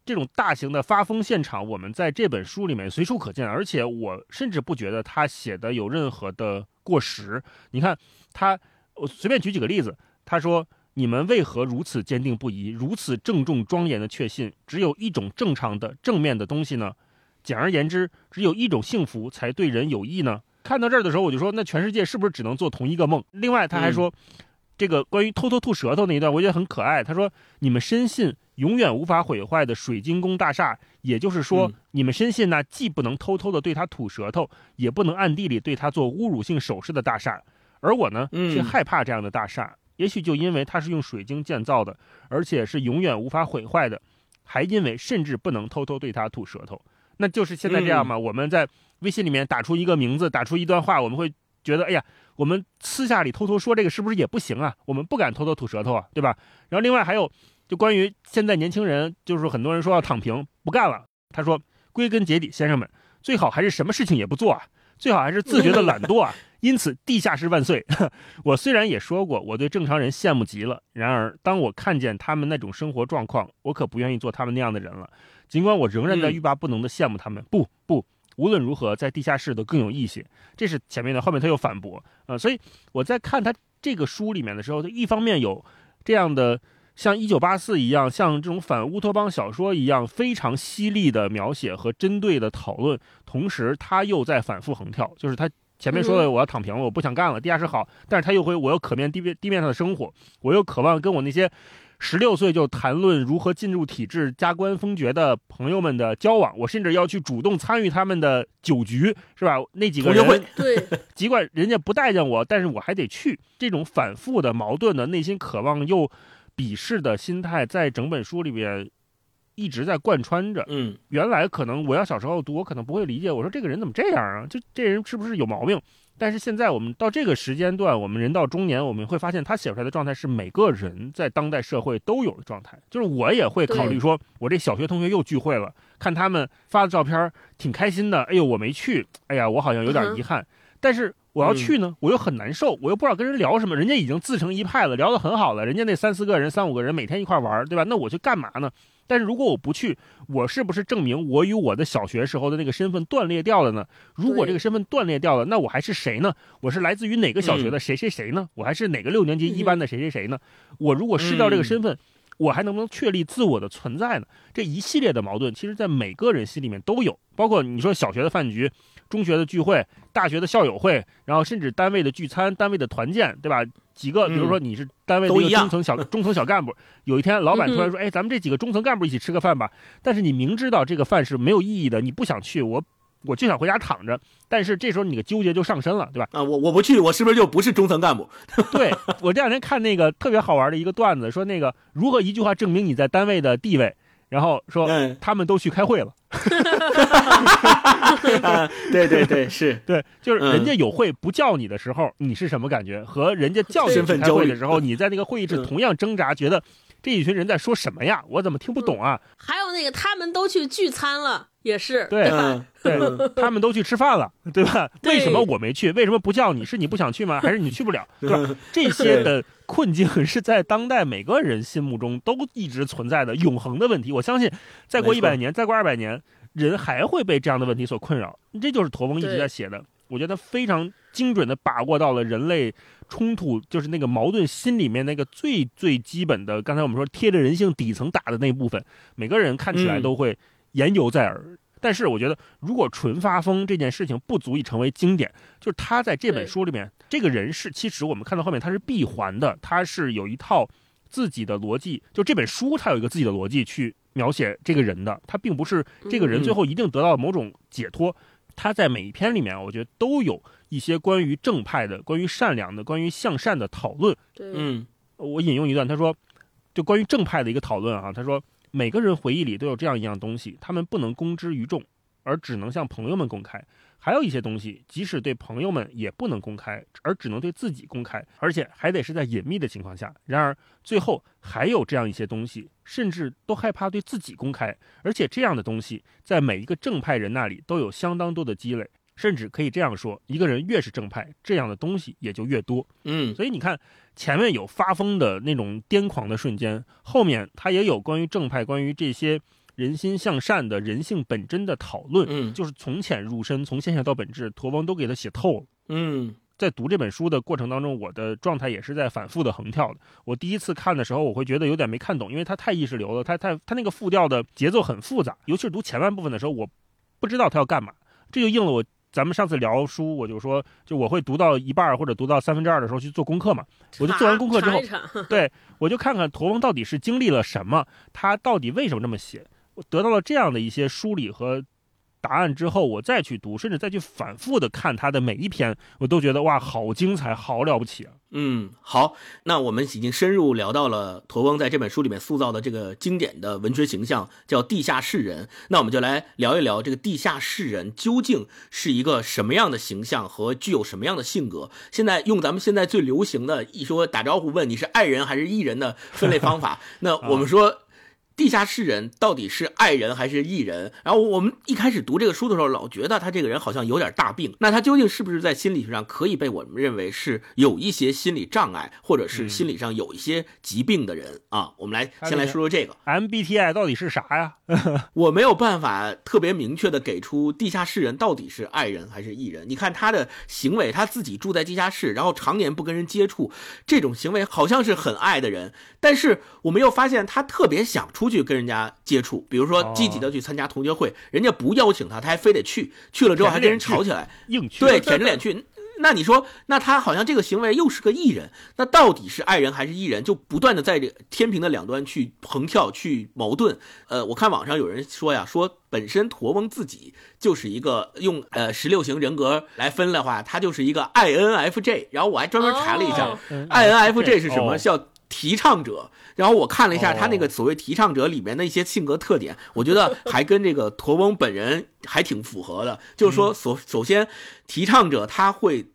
这种大型的发疯现场，我们在这本书里面随处可见，而且我甚至不觉得他写的有任何的过时。你看他，我随便举几个例子。他说：“你们为何如此坚定不移，如此郑重庄严的确信，只有一种正常的正面的东西呢？”简而言之，只有一种幸福才对人有益呢。看到这儿的时候，我就说，那全世界是不是只能做同一个梦？另外，他还说，这个关于偷偷吐舌头那一段，我觉得很可爱。他说：“你们深信永远无法毁坏的水晶宫大厦，也就是说，你们深信那既不能偷偷的对他吐舌头，也不能暗地里对他做侮辱性手势的大厦。而我呢，却害怕这样的大厦。也许就因为它是用水晶建造的，而且是永远无法毁坏的，还因为甚至不能偷偷对他吐舌头。”那就是现在这样嘛？我们在微信里面打出一个名字，打出一段话，我们会觉得，哎呀，我们私下里偷偷说这个是不是也不行啊？我们不敢偷偷吐舌头啊，对吧？然后另外还有，就关于现在年轻人，就是很多人说要躺平，不干了。他说，归根结底，先生们，最好还是什么事情也不做啊，最好还是自觉的懒惰啊。(laughs) 因此，地下室万岁！(laughs) 我虽然也说过我对正常人羡慕极了，然而当我看见他们那种生活状况，我可不愿意做他们那样的人了。尽管我仍然在欲罢不能的羡慕他们，不不，无论如何，在地下室都更有意思。这是前面的，后面他又反驳啊。所以我在看他这个书里面的时候，他一方面有这样的像《一九八四》一样，像这种反乌托邦小说一样非常犀利的描写和针对的讨论，同时他又在反复横跳，就是他。前面说的我要躺平了，我不想干了。地下室好，但是他又会，我又可面地面地面上的生活，我又渴望跟我那些十六岁就谈论如何进入体制、加官封爵的朋友们的交往，我甚至要去主动参与他们的酒局，是吧？那几个同学会人，对，(laughs) 尽管人家不待见我，但是我还得去。这种反复的、矛盾的、内心渴望又鄙视的心态，在整本书里边一直在贯穿着。嗯原来可能我要小时候读，我可能不会理解，我说这个人怎么这样啊？就这人是不是有毛病？但是现在我们到这个时间段，我们人到中年，我们会发现他写出来的状态是每个人在当代社会都有的状态。就是我也会考虑说，我这小学同学又聚会了，看他们发的照片挺开心的，哎呦我没去，哎呀我好像有点遗憾。但是我要去呢，我又很难受，我又不知道跟人聊什么，人家已经自成一派了，聊得很好了，人家那三四个人、三五个人每天一块玩，对吧？那我去干嘛呢？但是如果我不去，我是不是证明我与我的小学时候的那个身份断裂掉了呢？如果这个身份断裂掉了，那我还是谁呢？我是来自于哪个小学的谁谁谁呢？我还是哪个六年级一班的谁谁谁呢？我如果失掉这个身份，我还能不能确立自我的存在呢？这一系列的矛盾，其实在每个人心里面都有，包括你说小学的饭局、中学的聚会、大学的校友会，然后甚至单位的聚餐、单位的团建，对吧？几个，比如说你是单位的一个中层小 (laughs) 中层小干部，有一天老板突然说：“哎，咱们这几个中层干部一起吃个饭吧。”但是你明知道这个饭是没有意义的，你不想去，我我就想回家躺着。但是这时候你的纠结就上身了，对吧？啊，我我不去，我是不是就不是中层干部？(laughs) 对我这两天看那个特别好玩的一个段子，说那个如何一句话证明你在单位的地位，然后说嗯，他们都去开会了。(laughs) 啊，对对对，是，(laughs) 对，就是嗯人家有会不叫你的时候，你是什么感觉？和人家叫你身去开份焦虑会的时候，你在那个会议室嗯同样挣扎，觉得这一群人在说什么呀？我怎么听不懂啊？还有那个他们都去聚餐了，也是对吧？嗯，对嗯他们都去吃饭了，对吧？对为什么我没去？为什么不叫你？是你不想去吗？(laughs) 还是你去不了？对吧？这些的困境是在当代每个人心目中都一直存在的永恒的问题。我相信，再过一百年，再过二百年，人还会被这样的问题所困扰。这就是驼峰一直在写的，我觉得非常精准的把握到了人类冲突，就是那个矛盾心里面那个最最基本的。刚才我们说贴着人性底层打的那部分，每个人看起来嗯都会言犹在耳。但是我觉得，如果纯发疯这件事情不足以成为经典，就是他在这本书里面，这个人是其实我们看到后面他是闭环的，他是有一套自己的逻辑，就这本书他有一个自己的逻辑去描写这个人的，他并不是这个人嗯最后一定得到某种解脱。他在每一篇里面，我觉得都有一些关于正派的、关于善良的、关于向善的讨论。嗯我引用一段，他说，就关于正派的一个讨论啊，他说每个人回忆里都有这样一样东西，他们不能公之于众，而只能向朋友们公开。还有一些东西，即使对朋友们也不能公开，而只能对自己公开，而且还得是在隐秘的情况下。然而，最后还有这样一些东西，甚至都害怕对自己公开，而且这样的东西在每一个正派人那里都有相当多的积累。甚至可以这样说，一个人越是正派，这样的东西也就越多。嗯所以你看，前面有发疯的那种癫狂的瞬间，后面他也有关于正派、关于这些人心向善的人性本真的讨论，嗯就是从浅入深，从现象到本质，驼翁都给他写透了。嗯在读这本书的过程当中，我的状态也是在反复的横跳的。我第一次看的时候，我会觉得有点没看懂，因为它太意识流了，它太它那个复调的节奏很复杂，尤其是读前半部分的时候，我不知道他要干嘛，这就应了我。咱们上次聊书，我就说，就我会读到一半儿或者读到三分之二的时候去做功课嘛。我就做完功课之后 (laughs) 对我就看看驼翁到底是经历了什么，他到底为什么这么写。我得到了这样的一些梳理和答案之后，我再去读，甚至再去反复的看他的每一篇，我都觉得哇，好精彩，好了不起啊！嗯，好，那我们已经深入聊到了驼翁在这本书里面塑造的这个经典的文学形象，叫地下士人。那我们就来聊一聊这个地下士人究竟是一个什么样的形象和具有什么样的性格。现在用咱们现在最流行的一说打招呼问你是爱人还是艺人的分类方法，(laughs) 那我们说。地下室人到底是爱人还是艺人？然后我们一开始读这个书的时候，老觉得他这个人好像有点大病。那他究竟是不是在心理学上可以被我们认为是有一些心理障碍，或者是心理上有一些疾病的人啊？我们来先来说说这个。MBTI 到底是啥呀？(laughs) 我没有办法特别明确的给出地下室人到底是爱人还是艺人。你看他的行为，他自己住在地下室，然后常年不跟人接触，这种行为好像是很爱的人。但是我们又发现他特别想出去跟人家接触，比如说积极的去参加同学会，人家不邀请他，他还非得去，去了之后还跟人吵起来。硬去。对，舔着脸去。那你说，那他好像这个行为又是个艺人，那到底是爱人还是艺人？就不断的在这天平的两端去横跳，去矛盾。呃，我看网上有人说呀，说本身驼翁自己就是一个用呃十六型人格来分的话，他就是一个 INFJ。然后我还专门查了一下哦，INFJ 是什么？哦叫提倡者。然后我看了一下他那个所谓提倡者里面的一些性格特点，(laughs) 我觉得还跟这个驼翁本人还挺符合的。就是说，首首先，提倡者他会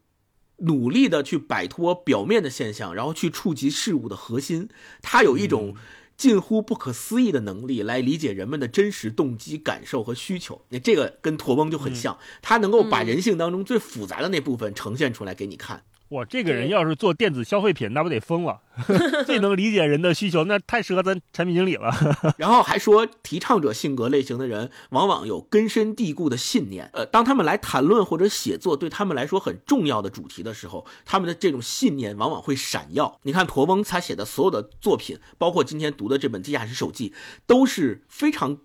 努力的去摆脱表面的现象，然后去触及事物的核心。他有一种近乎不可思议的能力来理解人们的真实动机、感受和需求。那这个跟驼翁就很像，他能够把人性当中最复杂的那部分呈现出来给你看。哇，这个人要是做电子消费品，那不得疯了？(laughs) 最能理解人的需求，那太适合咱产品经理了。(laughs) 然后还说，提倡者性格类型的人往往有根深蒂固的信念。呃，当他们来谈论或者写作对他们来说很重要的主题的时候，他们的这种信念往往会闪耀。你看驼翁他写的所有的作品，包括今天读的这本《地下室手记》，都是非常。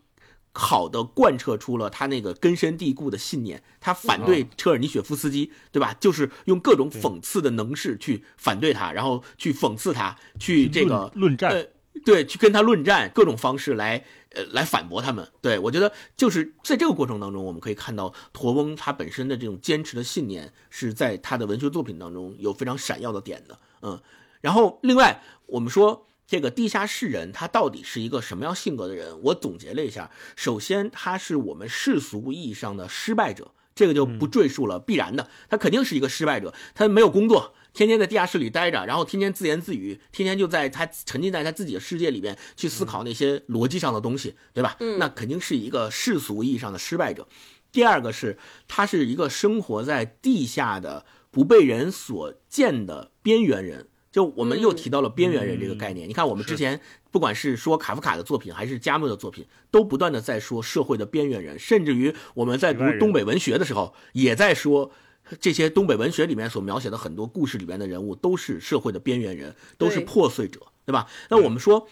好的贯彻出了他那个根深蒂固的信念，他反对车尔尼雪夫斯基，对吧？就是用各种讽刺的能事去反对他，然后去讽刺他，去这个论论战呃，对，去跟他论战，各种方式来呃来反驳他们。对我觉得就是在这个过程当中，我们可以看到驼翁他本身的这种坚持的信念是在他的文学作品当中有非常闪耀的点的。嗯，然后另外我们说。这个地下室人，他到底是一个什么样性格的人？我总结了一下，首先他是我们世俗意义上的失败者，这个就不赘述了，必然的，他肯定是一个失败者，他没有工作，天天在地下室里待着，然后天天自言自语，天天就在他沉浸在他自己的世界里边去思考那些逻辑上的东西，对吧？那肯定是一个世俗意义上的失败者。第二个是，他是一个生活在地下的、不被人所见的边缘人。就我们又提到了边缘人这个概念。你看，我们之前不管是说卡夫卡的作品，还是加缪的作品，都不断的在说社会的边缘人，甚至于我们在读东北文学的时候，也在说。这些东北文学里面所描写的很多故事里面的人物，都是社会的边缘人，都是破碎者，对吧？那我们说，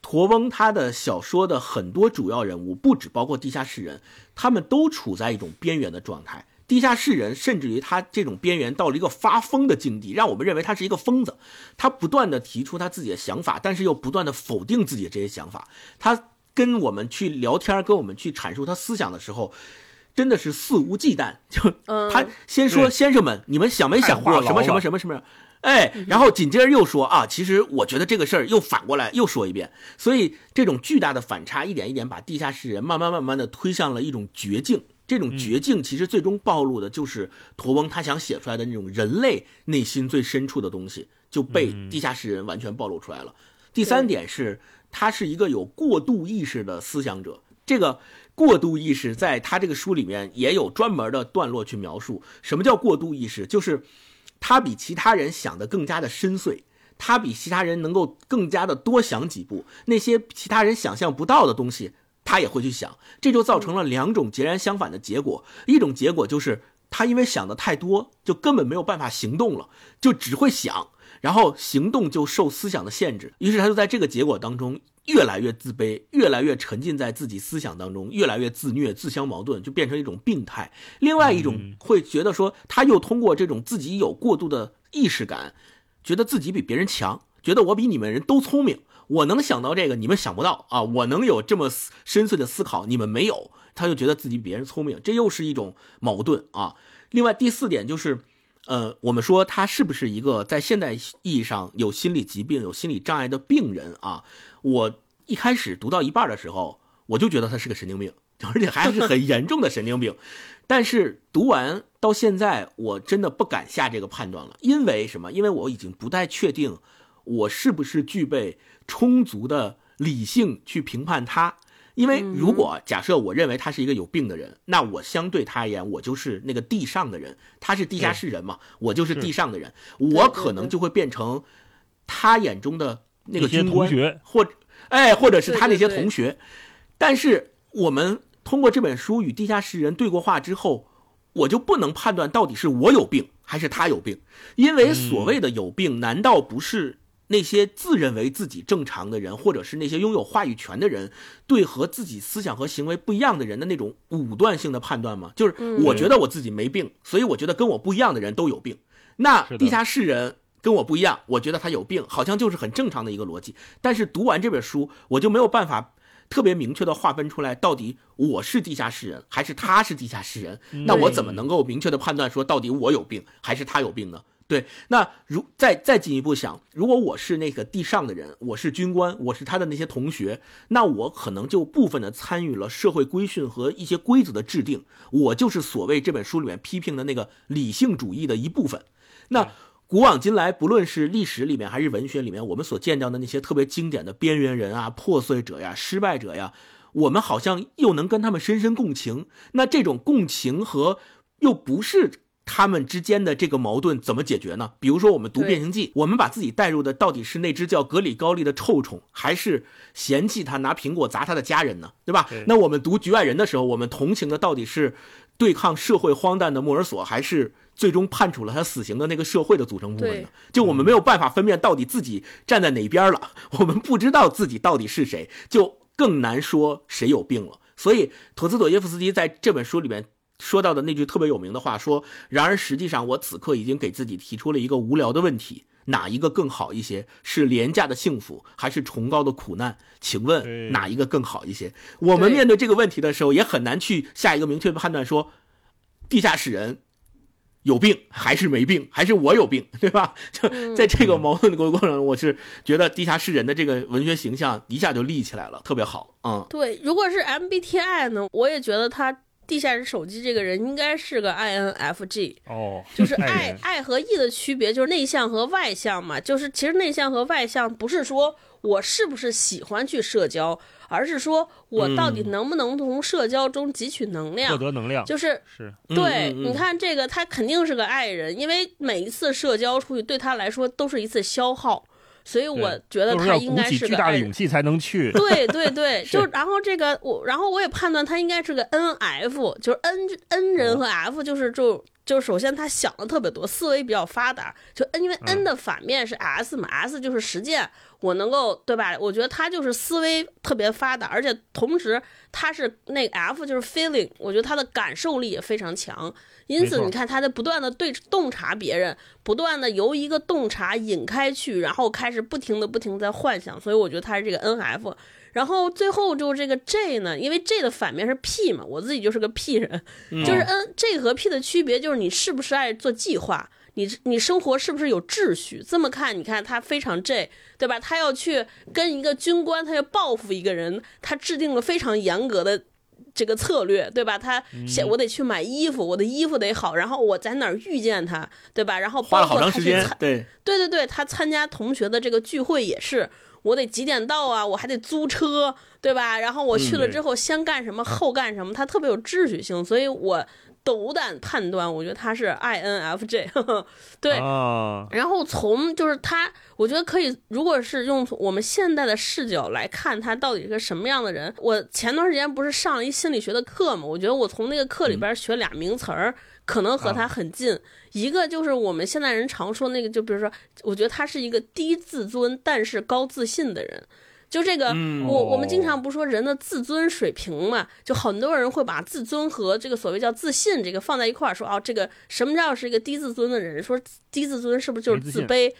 驼翁他的小说的很多主要人物，不只包括地下室人，他们都处在一种边缘的状态。地下室人甚至于他这种边缘到了一个发疯的境地，让我们认为他是一个疯子。他不断的提出他自己的想法，但是又不断的否定自己的这些想法。他跟我们去聊天，跟我们去阐述他思想的时候。真的是肆无忌惮，就他先说：“对先生们，你们想没想过什么什么什么什么？”哎，然后紧接着又说：“啊，其实我觉得这个事儿又反过来又说一遍。”所以这种巨大的反差，一点一点把地下室人慢慢慢慢的推向了一种绝境。这种绝境其实最终暴露的就是驼翁他想写出来的那种人类内心最深处的东西，就被地下室人完全暴露出来了。第三点是，他是一个有过度意识的思想者。这个过度意识在他这个书里面也有专门的段落去描述。什么叫过度意识？就是他比其他人想的更加的深邃，他比其他人能够更加的多想几步，那些其他人想象不到的东西，他也会去想。这就造成了两种截然相反的结果。一种结果就是他因为想的太多，就根本没有办法行动了，就只会想。然后行动就受思想的限制，于是他就在这个结果当中越来越自卑，越来越沉浸在自己思想当中，越来越自虐、自相矛盾，就变成一种病态。另外一种会觉得说，他又通过这种自己有过度的意识感，觉得自己比别人强，觉得我比你们人都聪明，我能想到这个你们想不到啊，我能有这么深邃的思考，你们没有，他就觉得自己比别人聪明，这又是一种矛盾啊。另外第四点就是。呃，我们说他是不是一个在现代意义上有心理疾病、有心理障碍的病人啊？我一开始读到一半的时候，我就觉得他是个神经病，(laughs) 而且还是很严重的神经病。但是读完到现在，我真的不敢下这个判断了，因为什么？因为我已经不太确定我是不是具备充足的理性去评判他。因为如果假设我认为他是一个有病的人，那我相对他而言，我就是那个地上的人，他是地下室人嘛，我就是地上的人，我可能就会变成他眼中的那个军官，或者哎，或者是他那些同学。但是我们通过这本书与地下室人对过话之后，我就不能判断到底是我有病还是他有病，因为所谓的有病，难道不是那些自认为自己正常的人，或者是那些拥有话语权的人，对和自己思想和行为不一样的人的那种武断性的判断吗？就是我觉得我自己没病，所以我觉得跟我不一样的人都有病。那地下室人跟我不一样，我觉得他有病，好像就是很正常的一个逻辑。但是读完这本书，我就没有办法特别明确的划分出来，到底我是地下室人还是他是地下室人？那我怎么能够明确的判断说到底我有病还是他有病呢？对，那如再再进一步想，如果我是那个地上的人，我是军官，我是他的那些同学，那我可能就部分的参与了社会规训和一些规则的制定，我就是所谓这本书里面批评的那个理性主义的一部分。那古往今来，不论是历史里面还是文学里面，我们所见到的那些特别经典的边缘人啊、破碎者呀、失败者呀，我们好像又能跟他们深深共情。那这种共情和又不是他们之间的这个矛盾怎么解决呢？比如说，我们读《变形记》，我们把自己带入的到底是那只叫格里高利的臭虫，还是嫌弃他拿苹果砸他的家人呢？对吧？对那我们读《局外人》的时候，我们同情的到底是对抗社会荒诞的莫尔索，还是最终判处了他死刑的那个社会的组成部分呢？就我们没有办法分辨到底自己站在哪边了，(laughs) 我们不知道自己到底是谁，就更难说谁有病了。所以，陀思妥耶夫斯基在这本书里面说到的那句特别有名的话说：“然而实际上，我此刻已经给自己提出了一个无聊的问题。”哪一个更好一些？是廉价的幸福，还是崇高的苦难？请问哪一个更好一些？我们面对这个问题的时候，也很难去下一个明确的判断，说地下室人有病还是没病，还是我有病，对吧？(laughs) 就在这个矛盾的过程中，我是觉得地下室人的这个文学形象一下就立起来了，特别好。嗯，对，如果是 MBTI 呢，我也觉得他地下室手机这个人应该是个 INFJ。哦，就是爱爱爱和 E 的区别，就是内向和外向嘛。就是其实内向和外向不是说我是不是喜欢去社交，而是说我到底能不能从社交中汲取能量。获得能量就是是对，你看这个，他肯定是个爱人，因为每一次社交出去对他来说都是一次消耗，所以我觉得他应该是巨大的勇。气才能去。对对对，(laughs) 就然后这个我，然后我也判断他应该是个 N F，就是 N N 人和 F，就是就就首先他想的特别多，思维比较发达。就 N 因为 N 的反面是 S 嘛、s 就是实践，我能够对吧？我觉得他就是思维特别发达，而且同时他是那个 F 就是 feeling，我觉得他的感受力也非常强。因此，你看他在不断的对洞察别人，不断的由一个洞察引开去，然后开始不停的不停地在幻想，所以我觉得他是这个 N F。然后最后就这个 J 呢，因为 J 的反面是 P 嘛，我自己就是个 P 人，就是 N J 和 P 的区别就是你是不是爱做计划，你你生活是不是有秩序？这么看，你看他非常 J，对吧？他要去跟一个军官，他要报复一个人，他制定了非常严格的。这个策略，对吧？他写我得去买衣服，我的衣服得好，然后我在哪儿遇见他，对吧？然后包括他去参，对，对对对，他参加同学的这个聚会也是，我得几点到啊？我还得租车，对吧？然后我去了嗯之后，先干什么，后干什么，他特别有秩序性，所以我斗胆判断，我觉得他是 INFJ，呵 (laughs) 呵对。啊，然后从就是他，我觉得可以，如果是用我们现代的视角来看他到底是个什么样的人。我前段时间不是上了一心理学的课嘛，我觉得我从那个课里边学俩名词儿，可能和他很近。一个就是我们现代人常说那个，就比如说，我觉得他是一个低自尊但是高自信的人。就这个，嗯我我们经常不说人的自尊水平嘛，就很多人会把自尊和这个所谓叫自信这个放在一块儿说，哦，这个什么叫是一个低自尊的人？说低自尊是不是就是自卑？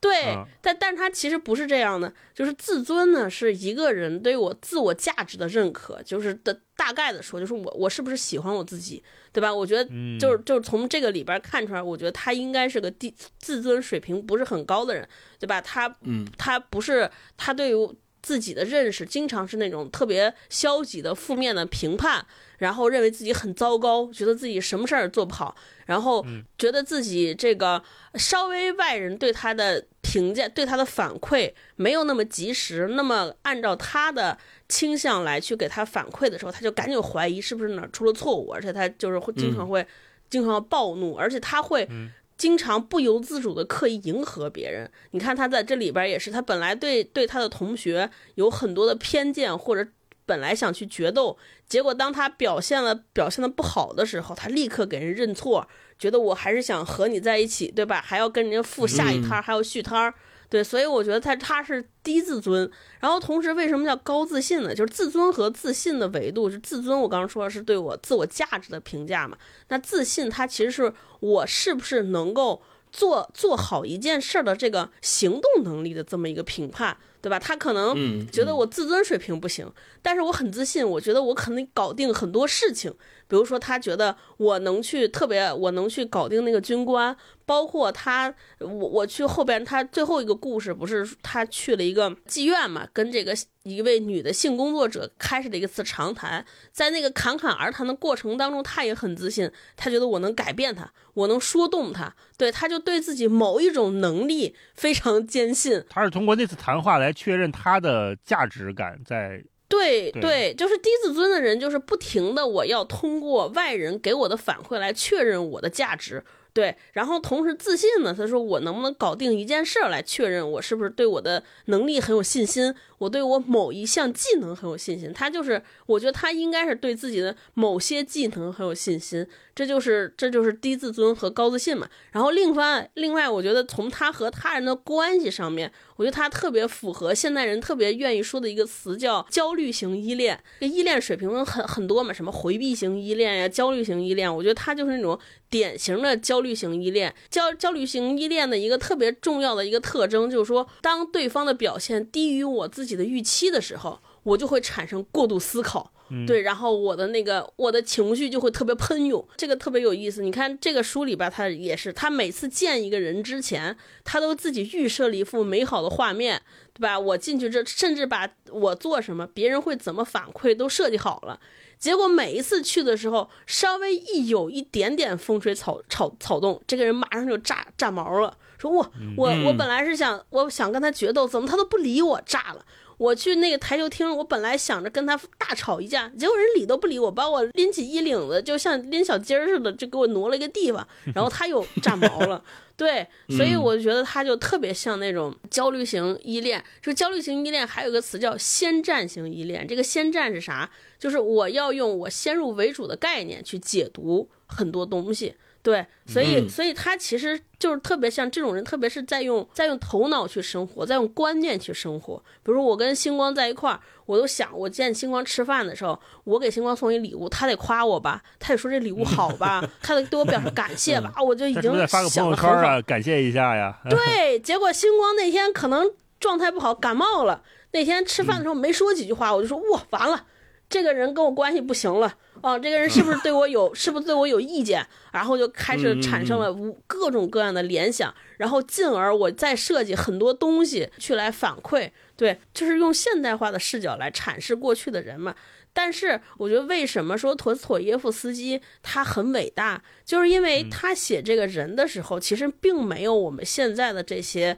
对，啊但但是他其实不是这样的，就是自尊呢是一个人对我自我价值的认可，就是的大概的说，就是我我是不是喜欢我自己，对吧？我觉得嗯，就是就是从这个里边看出来，我觉得他应该是个低自尊水平不是很高的人，对吧？他嗯，他不是他对于自己的认识经常是那种特别消极的、负面的评判，然后认为自己很糟糕，觉得自己什么事儿做不好，然后觉得自己这个稍微外人对他的评价、对他的反馈没有那么及时，那么按照他的倾向来去给他反馈的时候，他就赶紧怀疑是不是哪儿出了错误，而且他就是会经常会、经常暴怒，而且他会。经常不由自主的刻意迎合别人，你看他在这里边也是，他本来对对他的同学有很多的偏见，或者本来想去决斗，结果当他表现了表现的不好的时候，他立刻给人认错，觉得我还是想和你在一起，对吧？还要跟人家复下一摊儿，还要续摊儿。对，所以我觉得他他是低自尊，然后同时为什么叫高自信呢？就是自尊和自信的维度就自尊，我刚刚说的是对我自我价值的评价嘛，那自信它其实是我是不是能够做做好一件事儿的这个行动能力的这么一个评判，对吧？他可能嗯觉得我自尊水平不行，但是我很自信，我觉得我可能搞定很多事情。比如说，他觉得我能去特别，我能去搞定那个军官，包括他，我我去后边，他最后一个故事不是他去了一个妓院嘛，跟这个一位女的性工作者开始了一次长谈，在那个侃侃而谈的过程当中，他也很自信，他觉得我能改变他，我能说动他，对，他就对自己某一种能力非常坚信，他是通过那次谈话来确认他的价值感在。对对对，就是低自尊的人，就是不停的我要通过外人给我的反馈来确认我的价值。对，然后同时自信呢，他说我能不能搞定一件事儿来确认我是不是对我的能力很有信心，我对我某一项技能很有信心。他就是，我觉得他应该是对自己的某些技能很有信心，这就是这就是低自尊和高自信嘛。然后另外另外，我觉得从他和他人的关系上面，我觉得他特别符合现代人特别愿意说的一个词叫焦虑型依恋。这依恋水平很很多嘛，什么回避型依恋呀、焦虑型依恋，我觉得他就是那种典型的焦虑型依恋。焦焦虑型依恋的一个特别重要的一个特征就是说，当对方的表现低于我自己的预期的时候，我就会产生过度思考。对，然后我的那个我的情绪就会特别喷涌，这个特别有意思。你看这个书里边，他也是，他每次见一个人之前，他都自己预设了一幅美好的画面，对吧？我进去这，甚至把我做什么，别人会怎么反馈都设计好了。结果每一次去的时候，稍微一有一点点风吹草草草动，这个人马上就炸炸毛了，说我我我本来是想我想跟他决斗，怎么他都不理我，炸了。我去那个台球厅，我本来想着跟他大吵一架，结果人理都不理我，把我拎起衣领子，就像拎小鸡儿似的，就给我挪了一个地方，(laughs) 然后他又炸毛了。对，所以我觉得他就特别像那种焦虑型依恋。这个焦虑型依恋还有个词叫先占型依恋。这个先占是啥？就是我要用我先入为主的概念去解读很多东西。对，所以，嗯所以他其实就是特别像这种人，特别是在用在用头脑去生活，在用观念去生活。比如我跟星光在一块儿，我都想，我见星光吃饭的时候，我给星光送一礼物，他得夸我吧，他得说这礼物好吧，他得对我表示感谢吧，啊我就已经他是不是得发个朋友。圈啊，感谢一下呀？(laughs) 对，结果星光那天可能状态不好，感冒了。那天吃饭的时候没说几句话，我就说哇，完了，这个人跟我关系不行了。哦，这个人是不是对我有，(laughs) 是不是对我有意见？然后就开始产生了无各种各样的联想，然后进而我再设计很多东西去来反馈。对，就是用现代化的视角来阐释过去的人嘛。但是我觉得，为什么说陀思妥耶夫斯基他很伟大，就是因为他写这个人的时候，其实并没有我们现在的这些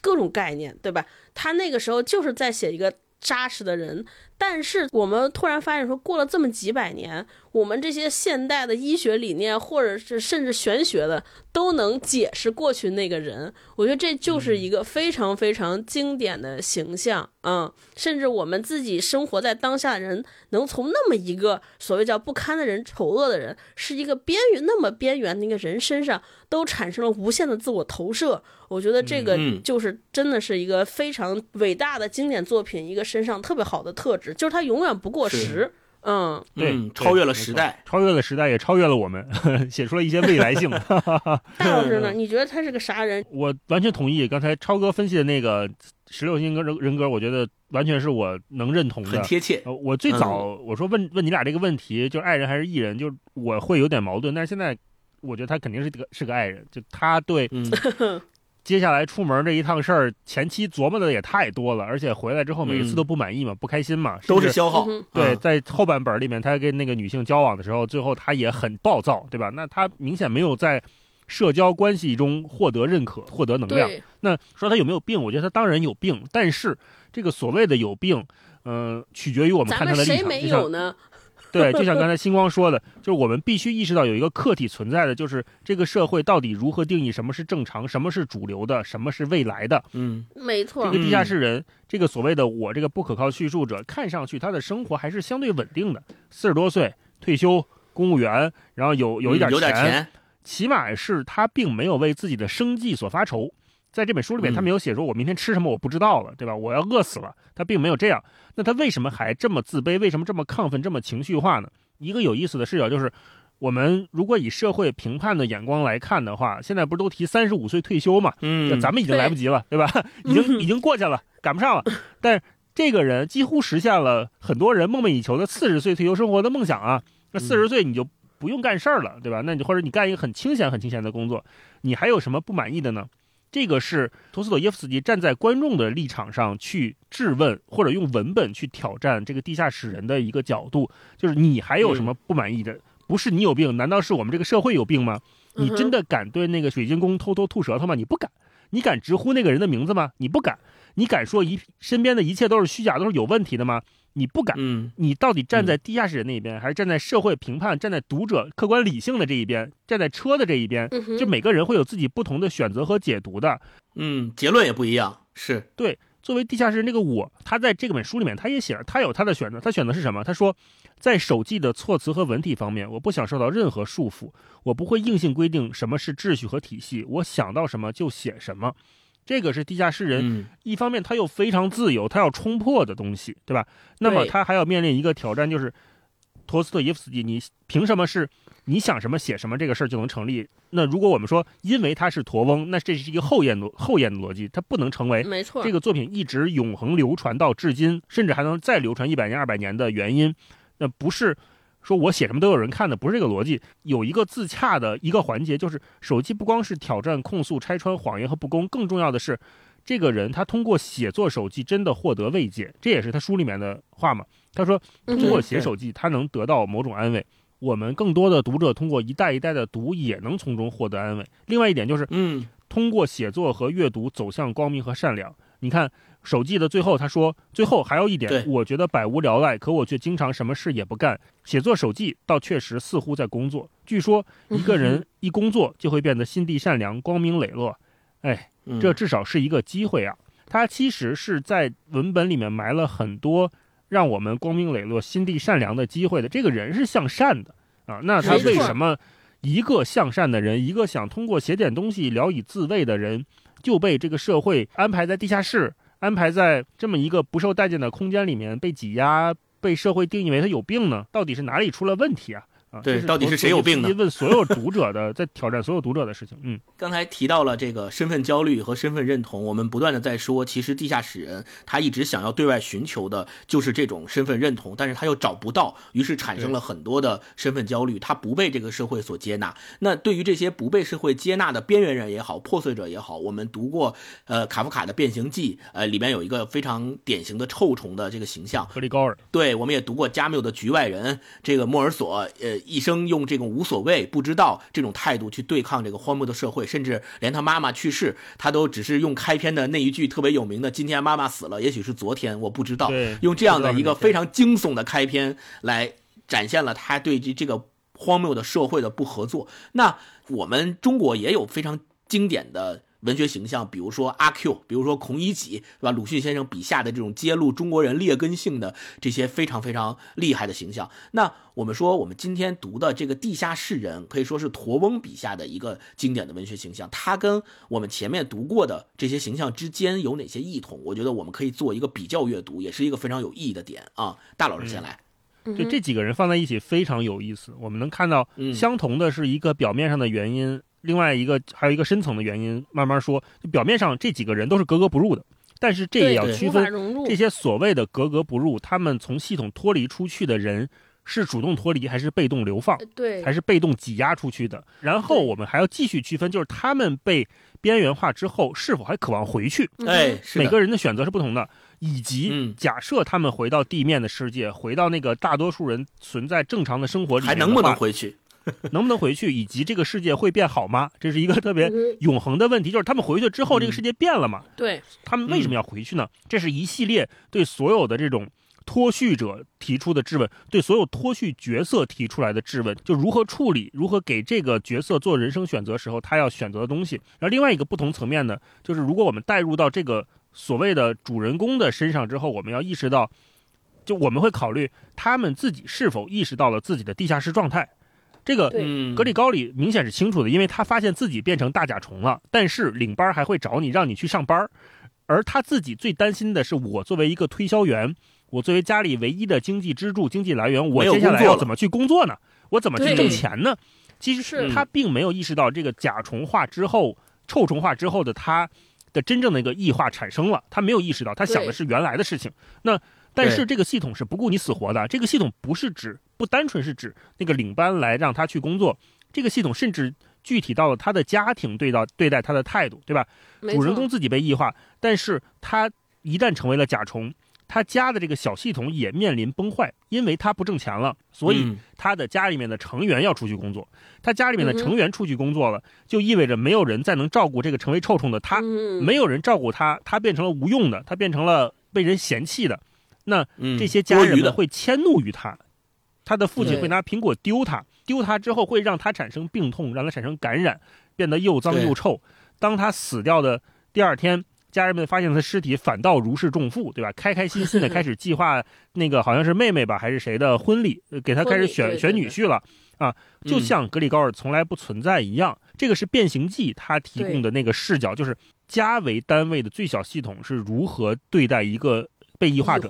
各种概念，对吧？他那个时候就是在写一个扎实的人。但是我们突然发现，说过了这么几百年，我们这些现代的医学理念，或者是甚至玄学的，都能解释过去那个人。我觉得这就是一个非常非常经典的形象，嗯，甚至我们自己生活在当下的人，能从那么一个所谓叫不堪的人、丑恶的人，是一个边缘那么边缘的一个人身上，都产生了无限的自我投射。我觉得这个嗯就是真的是一个非常伟大的经典作品，一个身上特别好的特质，就是它永远不过时。嗯，对超越了时代。超越了时代，也超越了我们，(laughs) 写出了一些未来性。(laughs) 大老师呢？(laughs) 你觉得他是个啥人？我完全同意刚才超哥分析的那个十六型人人格，我觉得完全是我能认同的。很贴切。呃，我最早我说问问你俩这个问题，就是爱人还是艺人，就是我会有点矛盾，但是现在我觉得他肯定是个是个爱人，就他对嗯，接下来出门这一趟事儿，前期琢磨的也太多了，而且回来之后每一次都不满意嘛，不开心嘛，都是消耗嗯。对，嗯在后半本里面，他跟那个女性交往的时候，最后他也很暴躁，对吧？那他明显没有在社交关系中获得认可、获得能量。那说他有没有病？我觉得他当然有病，但是这个所谓的有病，嗯、取决于我们咱看他的立场。们谁没就像有呢？(laughs) 对，就像刚才星光说的，就是我们必须意识到有一个客体存在的，就是这个社会到底如何定义什么是正常，什么是主流的，什么是未来的。嗯没错这个，地下室人，这个所谓的我这个不可靠叙述者，看上去他的生活还是相对稳定的，四十多岁退休，公务员，然后有有一点嗯有点钱，起码是他并没有为自己的生计所发愁。在这本书里面，嗯他没有写说我明天吃什么我不知道了，对吧？我要饿死了，他并没有这样。那他为什么还这么自卑？为什么这么亢奋、这么情绪化呢？一个有意思的视角就是，我们如果以社会评判的眼光来看的话，现在不是都提三十五岁退休嘛？嗯这咱们已经来不及了，对吧？(laughs) 已经已经过去了，赶不上了。但是这个人几乎实现了很多人梦寐以求的四十岁退休生活的梦想啊！那四十岁你就不用干事儿了，对吧？那你或者你干一个很清闲、很清闲的工作，你还有什么不满意的呢？这个是陀思妥耶夫斯基站在观众的立场上去质问，或者用文本去挑战这个地下室人的一个角度，就是你还有什么不满意的？不是你有病，难道是我们这个社会有病吗？你真的敢对那个水晶宫偷偷吐舌头吗？你不敢。你敢直呼那个人的名字吗？你不敢。你敢说一身边的一切都是虚假，都是有问题的吗？你不敢。嗯你到底站在地下室人那一边，还是站在社会评判、站在读者客观理性的这一边，站在车的这一边？嗯就每个人会有自己不同的选择和解读的。嗯，结论也不一样，是对，作为地下室人这个我，他在这个本书里面，他也写了，他有他的选择。他选择是什么？他说，在手记的措辞和文体方面，我不想受到任何束缚，我不会硬性规定什么是秩序和体系，我想到什么就写什么。这个是地下室人嗯一方面他又非常自由，他要冲破的东西，对吧？那么他还要面临一个挑战，就是陀思妥耶夫斯基，你凭什么是你想什么写什么这个事儿就能成立？那如果我们说因为他是驼翁，那这是一个后验逻后验的逻辑，它不能成为没错，这个作品一直永恒流传到至今，甚至还能再流传一百年、二百年的原因，那不是说我写什么都有人看的，不是这个逻辑。有一个自洽的一个环节，就是手机不光是挑战、控诉、拆穿谎言和不公，更重要的是，这个人他通过写作手记真的获得慰藉，这也是他书里面的话嘛。他说，嗯通过写手记，他能得到某种安慰。我们更多的读者通过一代一代的读，也能从中获得安慰。另外一点就是，嗯通过写作和阅读走向光明和善良。你看手记的最后，他说：“最后还有一点，我觉得百无聊赖，可我却经常什么事也不干。写作手记倒确实似乎在工作。据说一个人一工作就会变得心地善良、光明磊落。哎，嗯，这至少是一个机会啊！他其实是在文本里面埋了很多让我们光明磊落、心地善良的机会的。这个人是向善的啊，那他为什么一个向善的人，一个想通过写点东西聊以自慰的人，就被这个社会安排在地下室，安排在这么一个不受待见的空间里面被挤压，被社会定义为他有病呢？到底是哪里出了问题啊？啊，对到底是谁有病呢问所有读者的，在挑战所有读者的事情。嗯，(laughs) 刚才提到了这个身份焦虑和身份认同，我们不断的在说，其实地下室人他一直想要对外寻求的就是这种身份认同，但是他又找不到，于是产生了很多的身份焦虑，他不被这个社会所接纳。那对于这些不被社会接纳的边缘人也好，破碎者也好，我们读过呃卡夫卡的《变形记》，呃里面有一个非常典型的臭虫的这个形象，格里高尔。对，我们也读过加缪的《局外人》，这个莫尔索，呃，一生用这种无所谓、不知道这种态度去对抗这个荒谬的社会，甚至连他妈妈去世，他都只是用开篇的那一句特别有名的“今天妈妈死了，也许是昨天，我不知道”，用这样的一个非常惊悚的开篇来展现了他对这这个荒谬的社会的不合作。那我们中国也有非常经典的文学形象，比如说阿 Q，比如说孔乙己，对吧？鲁迅先生笔下的这种揭露中国人劣根性的这些非常非常厉害的形象。那我们说，我们今天读的这个地下室人，可以说是驼翁笔下的一个经典的文学形象。它跟我们前面读过的这些形象之间有哪些异同？我觉得我们可以做一个比较阅读，也是一个非常有意义的点啊。大老师先来，就这几个人放在一起非常有意思。我们能看到嗯相同的是一个表面上的原因，另外一个还有一个深层的原因。慢慢说，就表面上这几个人都是格格不入的，但是这也要区分这些所谓的格格不入，他们从系统脱离出去的人是主动脱离还是被动流放？对还是被动挤压出去的。然后我们还要继续区分，就是他们被边缘化之后，是否还渴望回去？哎，是每个人的选择是不同的，以及嗯假设他们回到地面的世界，回到那个大多数人存在正常的生活里面还能不能回去？(laughs) 能不能回去，以及这个世界会变好吗？这是一个特别永恒的问题，就是他们回去之后，嗯这个世界变了吗？对，他们为什么要回去呢？这是一系列对所有的这种脱序者提出的质问，对所有脱序角色提出来的质问，就如何处理，如何给这个角色做人生选择时候他要选择的东西。然后另外一个不同层面呢，就是如果我们带入到这个所谓的主人公的身上之后，我们要意识到，就我们会考虑他们自己是否意识到了自己的地下室状态。这个格里高里明显是清楚的，因为他发现自己变成大甲虫了，但是领班还会找你让你去上班，而他自己最担心的是，我作为一个推销员，我作为家里唯一的经济支柱、经济来源，我有接下来工作了要怎么去工作呢？我怎么去挣钱呢？其实是他并没有意识到这个甲虫化之后、臭虫化之后的他的真正的一个异化产生了，他没有意识到，他想的是原来的事情。那但是这个系统是不顾你死活的，这个系统不是指不单纯是指那个领班来让他去工作，这个系统甚至具体到了他的家庭对到对待他的态度，对吧？主人公自己被异化，但是他一旦成为了甲虫，他家的这个小系统也面临崩坏，因为他不挣钱了，所以嗯他的家里面的成员要出去工作。他家里面的成员出去工作了，就意味着没有人再能照顾这个成为臭虫的他，嗯，没有人照顾他，他变成了无用的，他变成了被人嫌弃的。那嗯这些家人们会迁怒于他，他的父亲会拿苹果丢他，丢他之后会让他产生病痛，让他产生感染，变得又脏又臭。当他死掉的第二天，家人们发现他的尸体，反倒如释重负，对吧？开开心心的 (laughs) 开始计划那个好像是妹妹吧还是谁的婚礼，呃给他开始选选女婿了啊，就嗯像格里高尔从来不存在一样。这个是《变形记》他提供的那个视角，就是家为单位的最小系统是如何对待一个被异化者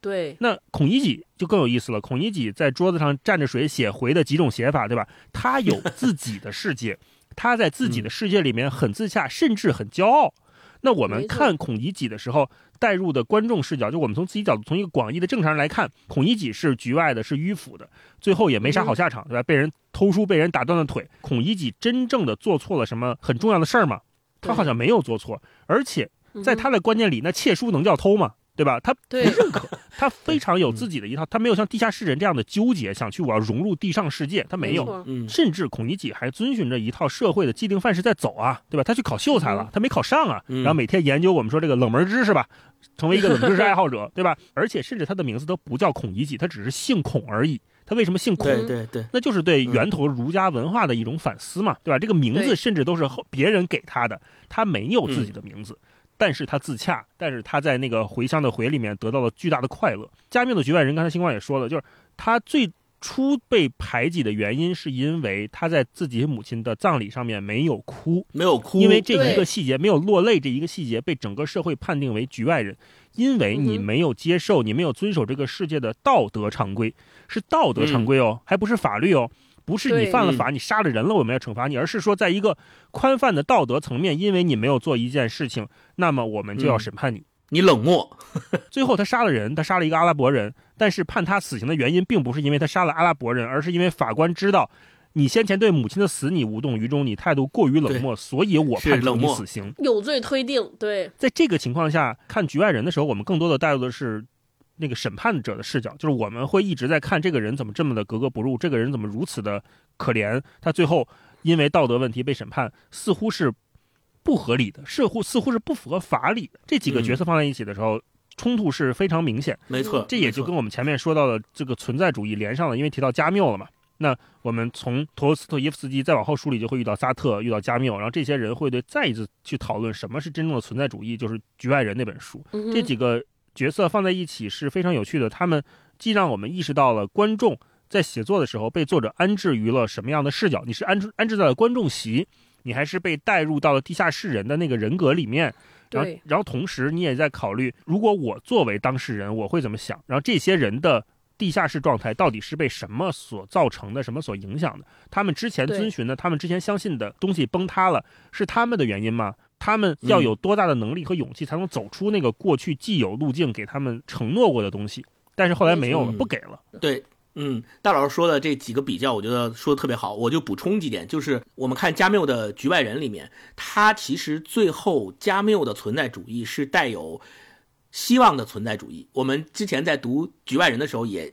对，那孔乙己就更有意思了。孔乙己在桌子上蘸着水写回的几种写法，对吧？他有 (laughs) 自己的世界，他在自己的世界里面很自洽，甚至很骄傲。那我们看孔乙己的时候，带入的观众视角，就我们从自己角度，从一个广义的正常人来看，孔乙己是局外的，是迂腐的，最后也没啥好下场，对吧？被人偷书，被人打断了腿。孔乙己真正的做错了什么很重要的事儿吗？他好像没有做错，而且在嗯他的观念里，那窃书能叫偷吗？对吧？他不认可，他非常有自己的一套，他没有像地下室人这样的纠结，想去我要融入地上世界，他没有。嗯甚至孔乙己还遵循着一套社会的既定范式在走啊，对吧？他去考秀才了嗯，他没考上啊，嗯然后每天研究我们说这个冷门知识吧，成为一个冷知识爱好者，(laughs) 对吧？而且甚至他的名字都不叫孔乙己，他只是姓孔而已。他为什么姓孔？对对对，那就是对源头儒家文化的一种反思嘛，对吧？这个名字甚至都是后别人给他的，他没有自己的名字，但是他自洽，但是他在那个回乡的回里面得到了巨大的快乐。加缪的局外人，刚才星光也说了，就是他最初被排挤的原因，是因为他在自己母亲的葬礼上面没有哭，没有哭，因为这一个细节没有落泪，这一个细节被整个社会判定为局外人，因为你没有接受，你没有遵守这个世界的道德常规，是道德常规哦，还不是法律哦。不是你犯了法，你杀了人了，我们要惩罚你，而是说在一个宽泛的道德层面，因为你没有做一件事情，那么我们就要嗯审判你。你冷漠，(laughs) 最后他杀了人，他杀了一个阿拉伯人，但是判他死刑的原因并不是因为他杀了阿拉伯人，而是因为法官知道你先前对母亲的死你无动于衷，你态度过于冷漠，所以我判处是冷漠你死刑。有罪推定，对，在这个情况下看局外人的时候，我们更多的带入的是那个审判者的视角，就是我们会一直在看这个人怎么这么的格格不入，这个人怎么如此的可怜，他最后因为道德问题被审判，似乎是不合理的，似乎似乎是不符合法理的。这几个嗯角色放在一起的时候，冲突是非常明显。没错，这也就跟我们前面说到的这个存在主义连上了，因为提到加缪了嘛。那我们从陀思妥耶夫斯基再往后梳理，就会遇到萨特，遇到加缪，然后这些人会对再一次去讨论什么是真正的存在主义，就是《局外人》那本书。这几个角色放在一起是非常有趣的，他们既让我们意识到了观众在写作的时候被作者安置于了什么样的视角，你是安置安置在了观众席，你还是被带入到了地下室人的那个人格里面。然后对，然后同时你也在考虑，如果我作为当事人，我会怎么想？然后这些人的地下室状态到底是被什么所造成的，什么所影响的？他们之前遵循的，他们之前相信的东西崩塌了，是他们的原因吗？他们要嗯有多大的能力和勇气，才能走出那个过去既有路径给他们承诺过的东西？但是后来没有了，不给了。对，嗯，大老师说的这几个比较，我觉得说的特别好。我就补充几点，就是我们看加缪的《局外人》里面，他其实最后加缪的存在主义是带有希望的存在主义。我们之前在读《局外人》的时候也。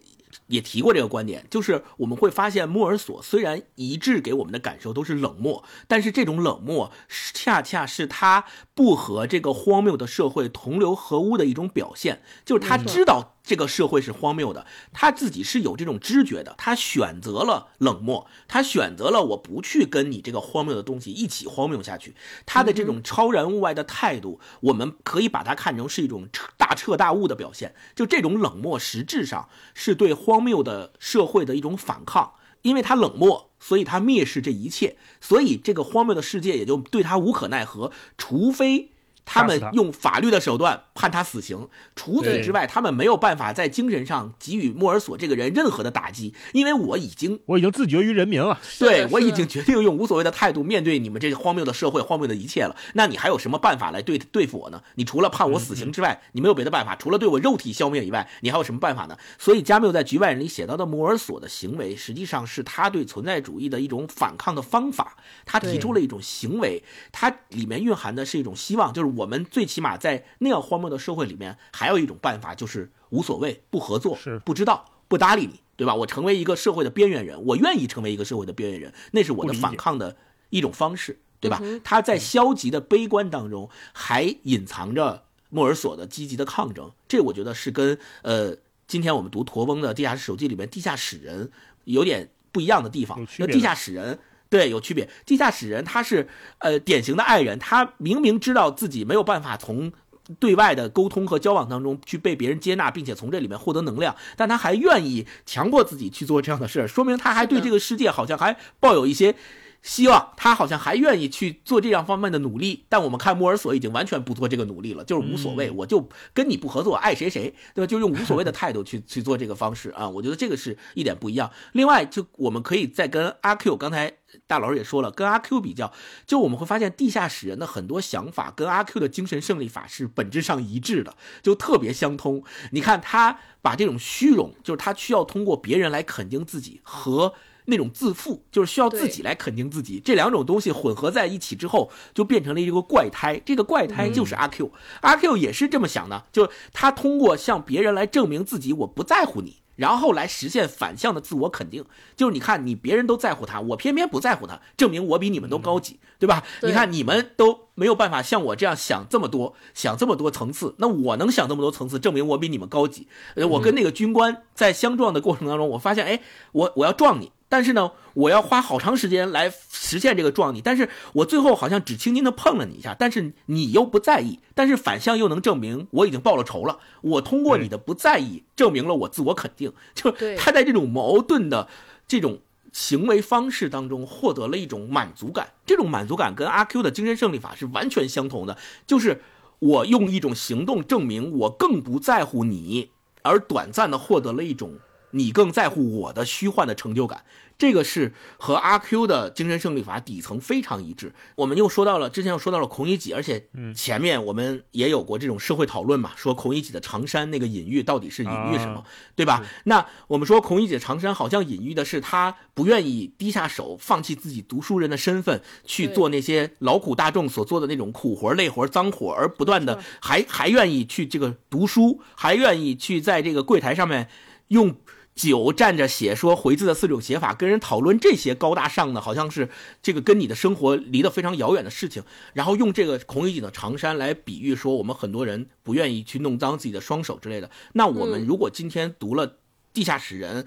也提过这个观点，就是我们会发现莫尔索虽然一致给我们的感受都是冷漠，但是这种冷漠恰恰是他不和这个荒谬的社会同流合污的一种表现，就是他知道这个社会是荒谬的，他自己是有这种知觉的，他选择了冷漠，他选择了我不去跟你这个荒谬的东西一起荒谬下去。他的这种超然物外的态度，我们可以把它看成是一种彻大彻大悟的表现。就这种冷漠，实质上是对荒谬的社会的一种反抗，因为他冷漠。所以他蔑视这一切，所以这个荒谬的世界也就对他无可奈何，除非。他们用法律的手段判他死刑，除此之外，他们没有办法在精神上给予莫尔索这个人任何的打击，因为我已经我已经自绝于人民了，对我已经决定用无所谓的态度面对你们这个荒谬的社会、荒谬的一切了。那你还有什么办法来对对付我呢？你除了判我死刑之外，你没有别的办法，除了对我肉体消灭以外，你还有什么办法呢？所以加缪在《局外人》里写到的莫尔索的行为，实际上是他对存在主义的一种反抗的方法。他提出了一种行为，它里面蕴含的是一种希望，就是。我们最起码在那样荒谬的社会里面，还有一种办法，就是无所谓，不合作，是不知道，不搭理你，对吧？我成为一个社会的边缘人，我愿意成为一个社会的边缘人，那是我的反抗的一种方式，对吧？他在消极的悲观当中，还隐藏着莫尔索的积极的抗争，这我觉得是跟呃，今天我们读陀翁的《地下室手记》里面地下室人有点不一样的地方。那地下室人。对，有区别。地下室人他是呃典型的爱人，他明明知道自己没有办法从对外的沟通和交往当中去被别人接纳，并且从这里面获得能量，但他还愿意强迫自己去做这样的事儿，说明他还对这个世界好像还抱有一些。希望他好像还愿意去做这样方面的努力，但我们看莫尔索已经完全不做这个努力了，就是无所谓，我就跟你不合作，爱谁谁，(laughs) 对吧？就用无所谓的态度去去做这个方式啊，我觉得这个是一点不一样。另外，就我们可以再跟阿 Q，刚才大老师也说了，跟阿 Q 比较，就我们会发现地下室人的很多想法跟阿 Q 的精神胜利法是本质上一致的，就特别相通。你看他把这种虚荣，就是他需要通过别人来肯定自己和。那种自负就是需要自己来肯定自己，这两种东西混合在一起之后，就变成了一个怪胎。这个怪胎就是阿 Q，阿 Q 也是这么想的，就他通过向别人来证明自己，我不在乎你。然后来实现反向的自我肯定，就是你看，你别人都在乎他，我偏偏不在乎他，证明我比你们都高级，对吧？你看你们都没有办法像我这样想这么多，想这么多层次，那我能想这么多层次，证明我比你们高级。呃，我跟那个军官在相撞的过程当中，我发现，哎，我我要撞你。但是呢，我要花好长时间来实现这个撞你，但是我最后好像只轻轻的碰了你一下，但是你又不在意，但是反向又能证明我已经报了仇了。我通过你的不在意，证明了我自我肯定。就他在这种矛盾的这种行为方式当中获得了一种满足感，这种满足感跟阿 Q 的精神胜利法是完全相同的，就是我用一种行动证明我更不在乎你，而短暂的获得了一种。你更在乎我的虚幻的成就感，这个是和阿 Q 的精神胜利法底层非常一致。我们又说到了之前又说到了孔乙己，而且前面我们也有过这种社会讨论嘛，说孔乙己的长衫那个隐喻到底是隐喻什么，对吧？那我们说孔乙己的长衫好像隐喻的是他不愿意低下手，放弃自己读书人的身份，去做那些劳苦大众所做的那种苦活、累活、脏活，而不断的还还愿意去这个读书，还愿意去在这个柜台上面用。酒蘸着写说回字的四种写法，跟人讨论这些高大上的，好像是这个跟你的生活离得非常遥远的事情。然后用这个孔乙己的长衫来比喻说，我们很多人不愿意去弄脏自己的双手之类的。那我们如果今天读了《地下室人》，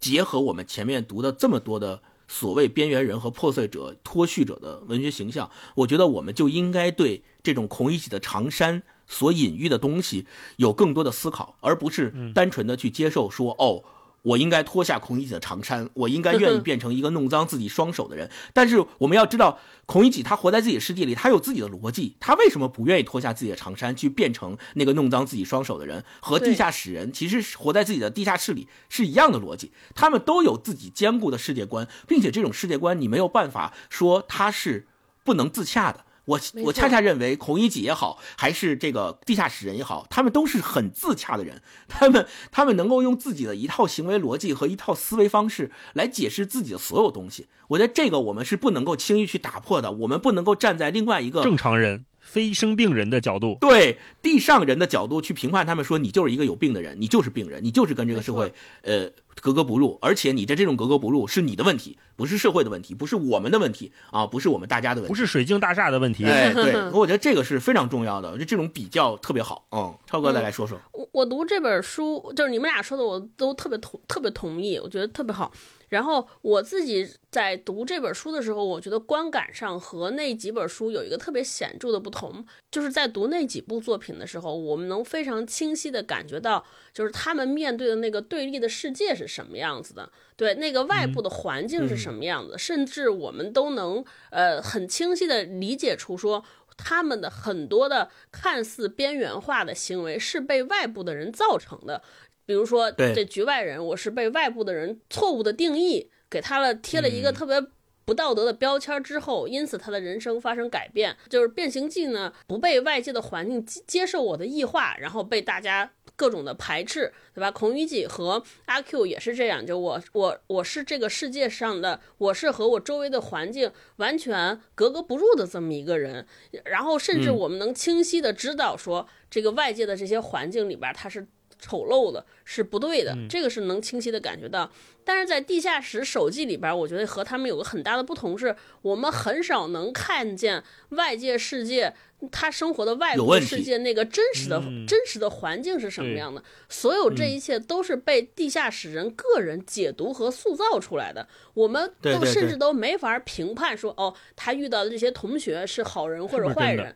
结合我们前面读的这么多的所谓边缘人和破碎者、脱序者的文学形象，我觉得我们就应该对这种孔乙己的长衫。所隐喻的东西有更多的思考，而不是单纯的去接受说哦，我应该脱下孔乙己的长衫，我应该愿意 (laughs) 变成一个弄脏自己双手的人。但是我们要知道，孔乙己他活在自己的世界里，他有自己的逻辑，他为什么不愿意脱下自己的长衫去变成那个弄脏自己双手的人？和地下室人其实活在自己的地下室里是一样的逻辑，他们都有自己坚固的世界观，并且这种世界观你没有办法说他是不能自洽的。我我恰恰认为，孔乙己也好，还是这个地下室人也好，他们都是很自洽的人。他们他们能够用自己的一套行为逻辑和一套思维方式来解释自己的所有东西。我觉得这个我们是不能够轻易去打破的。我们不能够站在另外一个正常人。非生病人的角度，对地上人的角度去评判他们，说你就是一个有病的人，你就是病人，你就是跟这个社会呃格格不入，而且你的这种格格不入是你的问题，不是社会的问题，不是我们的问题啊，不是我们大家的问题，不是水晶大厦的问题。哎，对，(laughs) 我觉得这个是非常重要的，就这种比较特别好。嗯，超哥再来说说。我我读这本书，就是你们俩说的，我都特别同特别同意，我觉得特别好。然后我自己在读这本书的时候，我觉得观感上和那几本书有一个特别显著的不同，就是在读那几部作品的时候，我们能非常清晰的感觉到，就是他们面对的那个对立的世界是是什么样子的，对那个外部的环境是什么样子，甚至我们都能呃很清晰的理解出说。他们的很多的看似边缘化的行为是被外部的人造成的，比如说这局外人，我是被外部的人错误的定义给他了贴了一个特别。不道德的标签之后，因此他的人生发生改变。就是变形记呢，不被外界的环境接受我的异化，然后被大家各种的排斥，对吧？孔乙己和阿 Q 也是这样，就我我我是这个世界上的，我是和我周围的环境完全格格不入的这么一个人。然后甚至我们能清晰的知道说，这个外界的这些环境里边，他是。丑陋的是不对的，这个是能清晰的感觉到。但是在地下室手记里边，我觉得和他们有个很大的不同，是我们很少能看见外界世界他生活的外部世界那个真实的真实的环境是什么样的。所有这一切都是被地下室人个人解读和塑造出来的。我们都甚至都没法评判说，哦，他遇到的这些同学是好人或者坏人。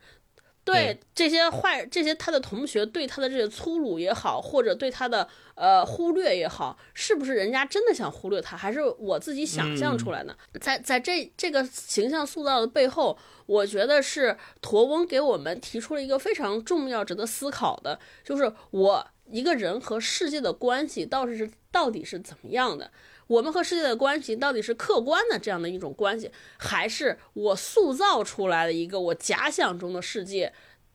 对这些坏，这些他的同学对他的这些粗鲁也好，或者对他的呃忽略也好，是不是人家真的想忽略他，还是我自己想象出来的？在在这这个形象塑造的背后，我觉得是驼翁给我们提出了一个非常重要、值得思考的，就是我一个人和世界的关系到底是到底是怎么样的。我们和世界的关系到底是客观的这样的一种关系，还是我塑造出来的一个我假想中的世界？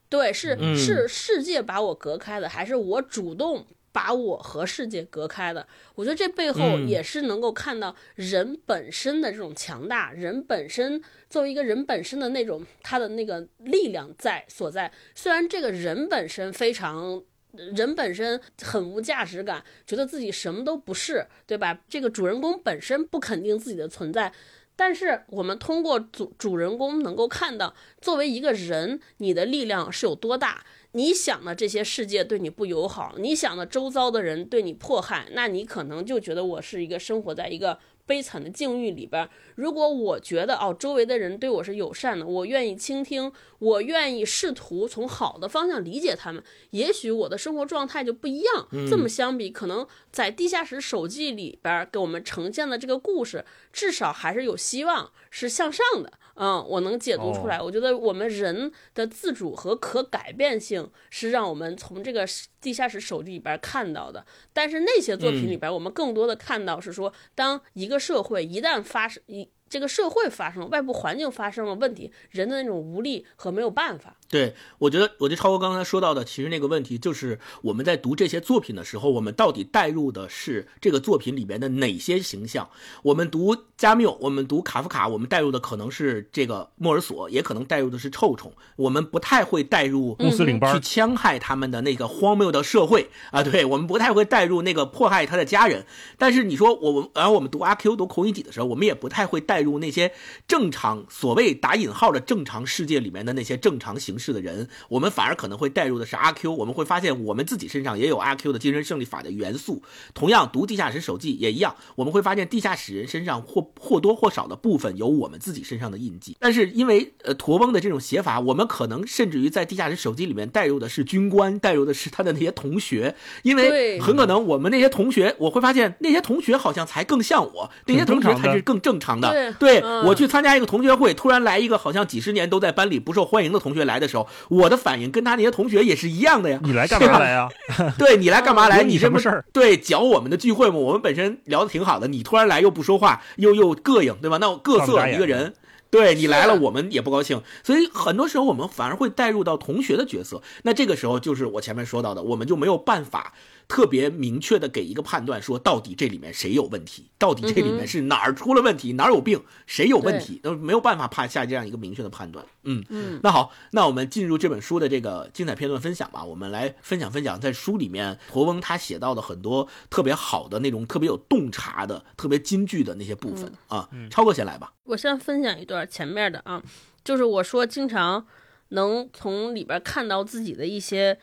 对，是是世界把我隔开的，还是我主动把我和世界隔开的？我觉得这背后也是能够看到人本身的这种强大，人本身作为一个人本身的那种他的那个力量在所在。虽然这个人本身非常。人本身很无价值感，觉得自己什么都不是，对吧？这个主人公本身不肯定自己的存在，但是我们通过主主人公能够看到，作为一个人，你的力量是有多大。你想的这些世界对你不友好，你想的周遭的人对你迫害，那你可能就觉得我是一个生活在一个。悲惨的境遇里边，如果我觉得哦，周围的人对我是友善的，我愿意倾听，我愿意试图从好的方向理解他们，也许我的生活状态就不一样。这么相比，可能在地下室手记里边给我们呈现的这个故事，至少还是有希望，是向上的。嗯，我能解读出来。我觉得我们人的自主和可改变性是让我们从这个地下室手记里边看到的。但是那些作品里边，我们更多的看到是说，当一个社会一旦发生一。这个社会发生外部环境发生了问题，人的那种无力和没有办法。对，我觉得，我觉得超哥刚才说到的，其实那个问题就是我们在读这些作品的时候，我们到底带入的是这个作品里边的哪些形象？我们读加缪，我们读卡夫卡，我们带入的可能是这个莫尔索，也可能带入的是臭虫。我们不太会带入穆斯林班去戕害他们的那个荒谬的社会啊，对我们不太会带入那个迫害他的家人。但是你说我们，然后我们读阿 Q 读孔乙己的时候，我们也不太会带。带入那些正常所谓打引号的正常世界里面的那些正常形式的人，我们反而可能会带入的是阿 Q。我们会发现我们自己身上也有阿 Q 的精神胜利法的元素。同样，读地下室手记也一样，我们会发现地下室人身上或或多或少的部分有我们自己身上的印记。但是因为呃驼翁的这种写法，我们可能甚至于在地下室手记里面带入的是军官，带入的是他的那些同学，因为很可能我们那些同学，我会发现那些同学好像才更像我，那些同学才是更正常的。对我去参加一个同学会，突然来一个好像几十年都在班里不受欢迎的同学来的时候，我的反应跟他那些同学也是一样的呀。你来干嘛来呀？(laughs) 对你来干嘛来？你什么事儿？对，搅我们的聚会嘛。我们本身聊的挺好的，你突然来又不说话，又又膈应，对吧？那我各色一个人，对你来了，我们也不高兴。所以很多时候我们反而会带入到同学的角色。那这个时候就是我前面说到的，我们就没有办法。特别明确的给一个判断，说到底这里面谁有问题？到底这里面是哪儿出了问题？哪儿有病？谁有问题？都没有办法怕下这样一个明确的判断。嗯嗯。那好，那我们进入这本书的这个精彩片段分享吧。我们来分享分享，在书里面驼翁他写到的很多特别好的那种特别有洞察的、特别金句的那些部分啊。超哥先来吧。我先分享一段前面的啊，就是我说经常能从里边看到自己的一些。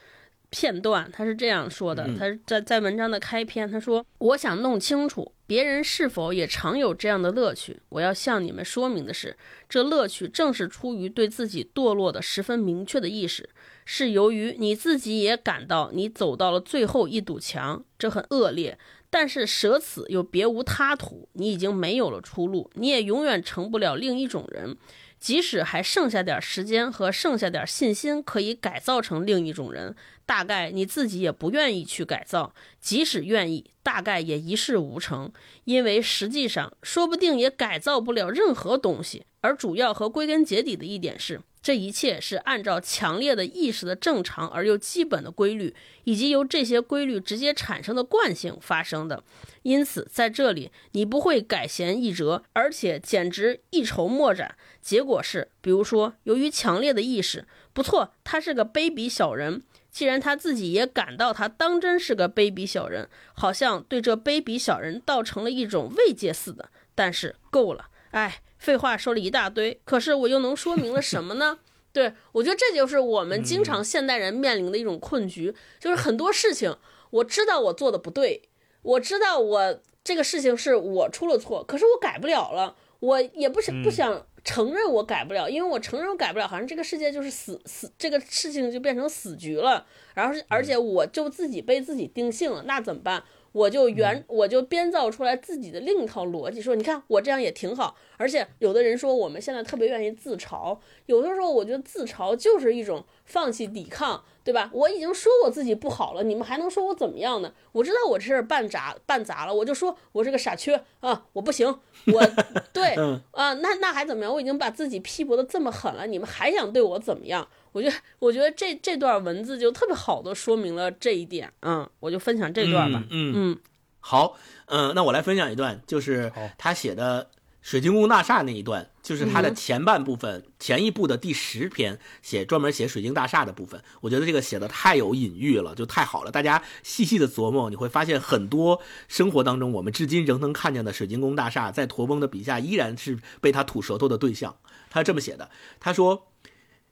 片段，他是这样说的：嗯他是在在文章的开篇，他说：“我想弄清楚别人是否也常有这样的乐趣。我要向你们说明的是，这乐趣正是出于对自己堕落的十分明确的意识，是由于你自己也感到你走到了最后一堵墙，这很恶劣。”但是舍此又别无他途，你已经没有了出路，你也永远成不了另一种人。即使还剩下点时间和剩下点信心，可以改造成另一种人，大概你自己也不愿意去改造。即使愿意，大概也一事无成，因为实际上说不定也改造不了任何东西。而主要和归根结底的一点是，这一切是按照强烈的意识的正常而又基本的规律，以及由这些规律直接产生的惯性发生的。因此，在这里你不会改弦易辙，而且简直一筹莫展。结果是，比如说，由于强烈的意识，不错，他是个卑鄙小人。既然他自己也感到他当真是个卑鄙小人，好像对这卑鄙小人倒成了一种慰藉似的。但是够了，哎，废话说了一大堆，可是我又能说明了什么呢？(laughs) 对我觉得这就是我们经常现代人面临的一种困局，就是很多事情我知道我做的不对，我知道我这个事情是我出了错，可是我改不了了，我也不想不想承认我改不了，因为我承认我改不了，好像这个世界就是死死，这个事情就变成死局了，然后是而且我就自己被自己定性了，那怎么办？我就原我就编造出来自己的另一套逻辑，说你看我这样也挺好，而且有的人说我们现在特别愿意自嘲，有的时候我觉得自嘲就是一种放弃抵抗，对吧？我已经说我自己不好了，你们还能说我怎么样呢？我知道我这事儿办砸办砸了，我就说我是个傻缺啊，我不行，我 (laughs) 对嗯啊，那那还怎么样？我已经把自己批驳的这么狠了，你们还想对我怎么样？我觉得，我觉得这这段文字就特别好的说明了这一点，嗯，我就分享这段吧，嗯嗯嗯好，嗯、那我来分享一段，就是他写的水晶宫大厦那一段，就是他的嗯前半部分，前一部的第十篇写专门写水晶大厦的部分，我觉得这个写的太有隐喻了，就太好了。大家细细的琢磨，你会发现很多生活当中我们至今仍能看见的水晶宫大厦，在驼峰的笔下依然是被他吐舌头的对象。他这么写的，他说。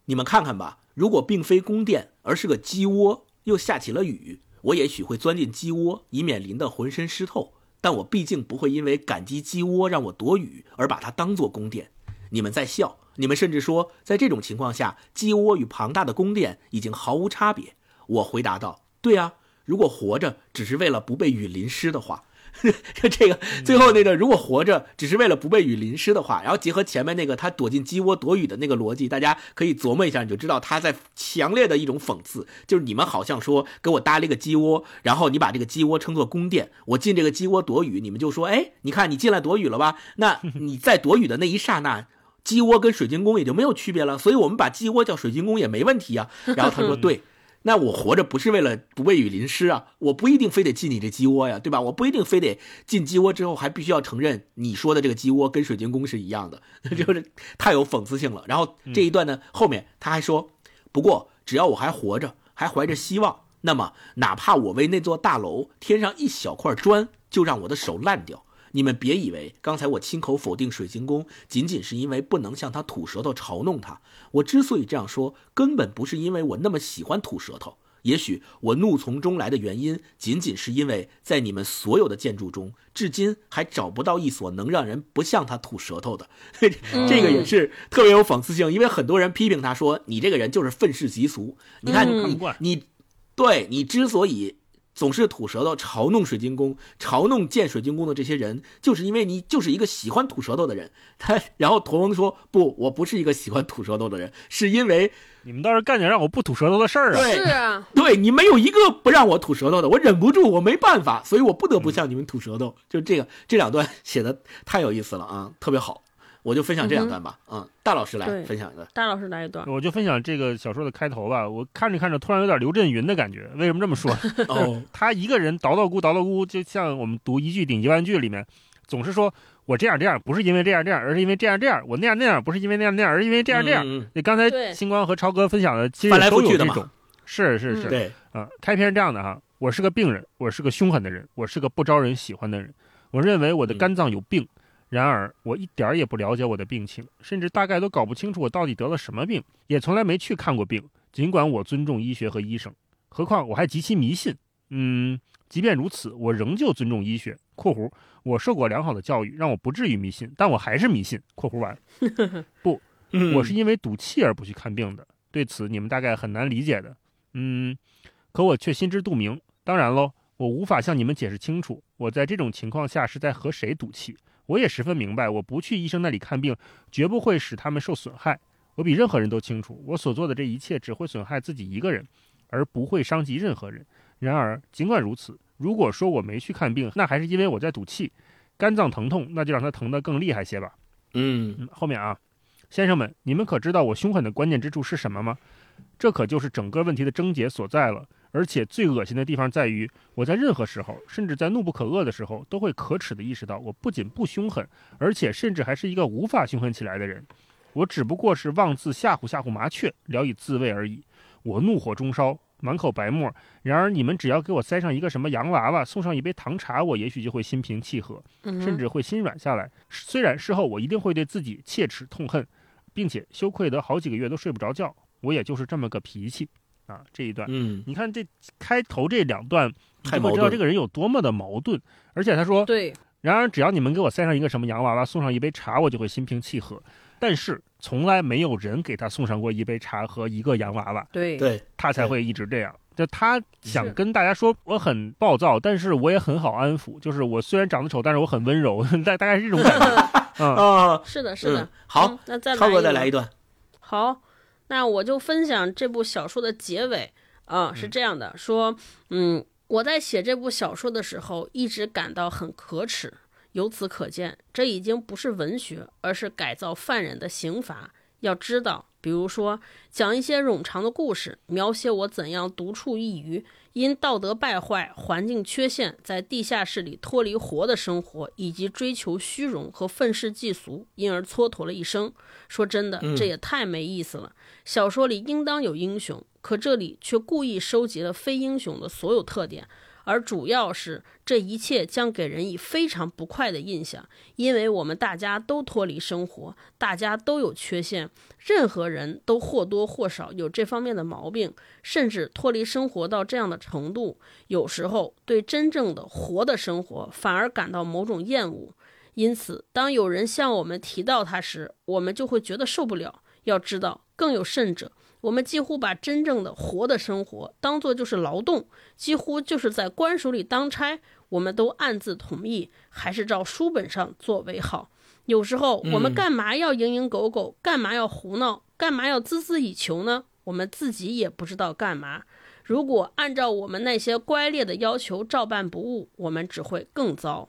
你们看看吧，如果并非宫殿，而是个鸡窝，又下起了雨，我也许会钻进鸡窝，以免淋得浑身湿透。但我毕竟不会因为感激鸡窝让我躲雨而把它当做宫殿。你们在笑，你们甚至说，在这种情况下，鸡窝与庞大的宫殿已经毫无差别。我回答道：“对啊，如果活着只是为了不被雨淋湿的话。” (laughs) 这个最后那个，如果活着只是为了不被雨淋湿的话，然后结合前面那个他躲进鸡窝躲雨的那个逻辑，大家可以琢磨一下，你就知道他在强烈的一种讽刺，就是你们好像说给我搭了一个鸡窝，然后你把这个鸡窝称作宫殿，我进这个鸡窝躲雨，你们就说，哎，你看你进来躲雨了吧？那你在躲雨的那一刹那。鸡窝跟水晶宫也就没有区别了，所以我们把鸡窝叫水晶宫也没问题啊。然后他说：“ (laughs) 对，那我活着不是为了不被雨淋湿啊，我不一定非得进你这鸡窝呀，对吧？我不一定非得进鸡窝之后还必须要承认你说的这个鸡窝跟水晶宫是一样的，(laughs) 就是太有讽刺性了。然后这一段呢，后面他还说，不过只要我还活着，还怀着希望，那么哪怕我为那座大楼添上一小块砖，就让我的手烂掉。你们别以为刚才我亲口否定水晶宫，仅仅是因为不能向他吐舌头嘲弄他。我之所以这样说，根本不是因为我那么喜欢吐舌头。也许我怒从中来的原因，仅仅是因为在你们所有的建筑中，至今还找不到一所能让人不向他吐舌头的。(laughs) 这个也是特别有讽刺性，因为很多人批评他说：“你这个人就是愤世嫉俗。”你看嗯你你，对你之所以总是吐舌头嘲弄水晶宫、嘲弄建水晶宫的这些人，就是因为你就是一个喜欢吐舌头的人。他然后屠龙说：“不，我不是一个喜欢吐舌头的人，是因为你们倒是干点让我不吐舌头的事儿啊！对是啊，对你没有一个不让我吐舌头的，我忍不住，我没办法，所以我不得不向你们吐舌头。就这个这两段写的太有意思了啊，特别好，我就分享这两段吧。嗯，大老师来分享一段。大老师来一段，我就分享这个小说的开头吧。我看着看着，突然有点刘震云的感觉。为什么这么说？(laughs) 哦，他一个人叨叨咕叨叨咕，就像我们读一句顶一万句里面，总是说我这样这样，不是因为这样这样，而是因为这样这样；我那样那样，不是因为那样那样，而是因为这样这样。你，嗯那刚才星光和超哥分享的，其实翻来都覆去的嘛有这种。是是是，嗯对，啊，开篇是这样的哈，我是个病人，我是个凶狠的人，我是个不招人喜欢的人。我认为我的肝脏有病，然而我一点儿也不了解我的病情，甚至大概都搞不清楚我到底得了什么病，也从来没去看过病。尽管我尊重医学和医生，何况我还极其迷信。嗯，即便如此，我仍旧尊重医学。（括弧我受过良好的教育，让我不至于迷信，但我还是迷信。）（括弧完） (laughs) 不，嗯我是因为赌气而不去看病的。对此你们大概很难理解的。嗯，可我却心知肚明。当然喽，我无法向你们解释清楚，我在这种情况下是在和谁赌气。我也十分明白，我不去医生那里看病，绝不会使他们受损害。我比任何人都清楚，我所做的这一切只会损害自己一个人，而不会伤及任何人。然而，尽管如此，如果说我没去看病，那还是因为我在赌气。肝脏疼痛，那就让它疼得更厉害些吧。嗯嗯，后面啊，先生们，你们可知道我凶狠的关键之处是什么吗？这可就是整个问题的症结所在了。而且最恶心的地方在于，我在任何时候，甚至在怒不可遏的时候，都会可耻地意识到，我不仅不凶狠，而且甚至还是一个无法凶狠起来的人。我只不过是妄自吓唬吓唬麻雀，聊以自慰而已。我怒火中烧，满口白沫。然而你们只要给我塞上一个什么洋娃娃，送上一杯糖茶，我也许就会心平气和。嗯甚至会心软下来。虽然事后我一定会对自己切齿痛恨，并且羞愧得好几个月都睡不着觉。我也就是这么个脾气啊！这一段，嗯，你看这开头这两段，你就知道这个人有多么的矛盾。而且他说，对，然而只要你们给我塞上一个什么洋娃娃，送上一杯茶，我就会心平气和。但是从来没有人给他送上过一杯茶和一个洋娃娃，对，对，他才会一直这样。就他想跟大家说，我很暴躁，但是我也很好安抚。就是我虽然长得丑，但是我很温柔，(laughs) 大大概是这种感觉。(laughs) 嗯，啊，是的，是的嗯。好嗯，那再涛哥再来来一段。好，那我就分享这部小说的结尾啊，是这样的，说，嗯，我在写这部小说的时候，一直感到很可耻。由此可见，这已经不是文学，而是改造犯人的刑罚。要知道，比如说讲一些冗长的故事，描写我怎样独处一隅，因道德败坏、环境缺陷，在地下室里脱离活的生活，以及追求虚荣和愤世嫉俗，因而蹉跎了一生。说真的，这也太没意思了。小说里应当有英雄，可这里却故意收集了非英雄的所有特点，而主要是这一切将给人以非常不快的印象，因为我们大家都脱离生活，大家都有缺陷，任何人都或多或少有这方面的毛病，甚至脱离生活到这样的程度，有时候对真正的活的生活反而感到某种厌恶。因此，当有人向我们提到他时，我们就会觉得受不了。要知道，更有甚者，我们几乎把真正的活的生活当作就是劳动，几乎就是在官署里当差。我们都暗自同意，还是照书本上做为好。有时候，我们干嘛要蝇营狗苟？干嘛要胡闹？干嘛要孜孜以求呢？我们自己也不知道干嘛。如果按照我们那些乖劣的要求照办不误，我们只会更糟。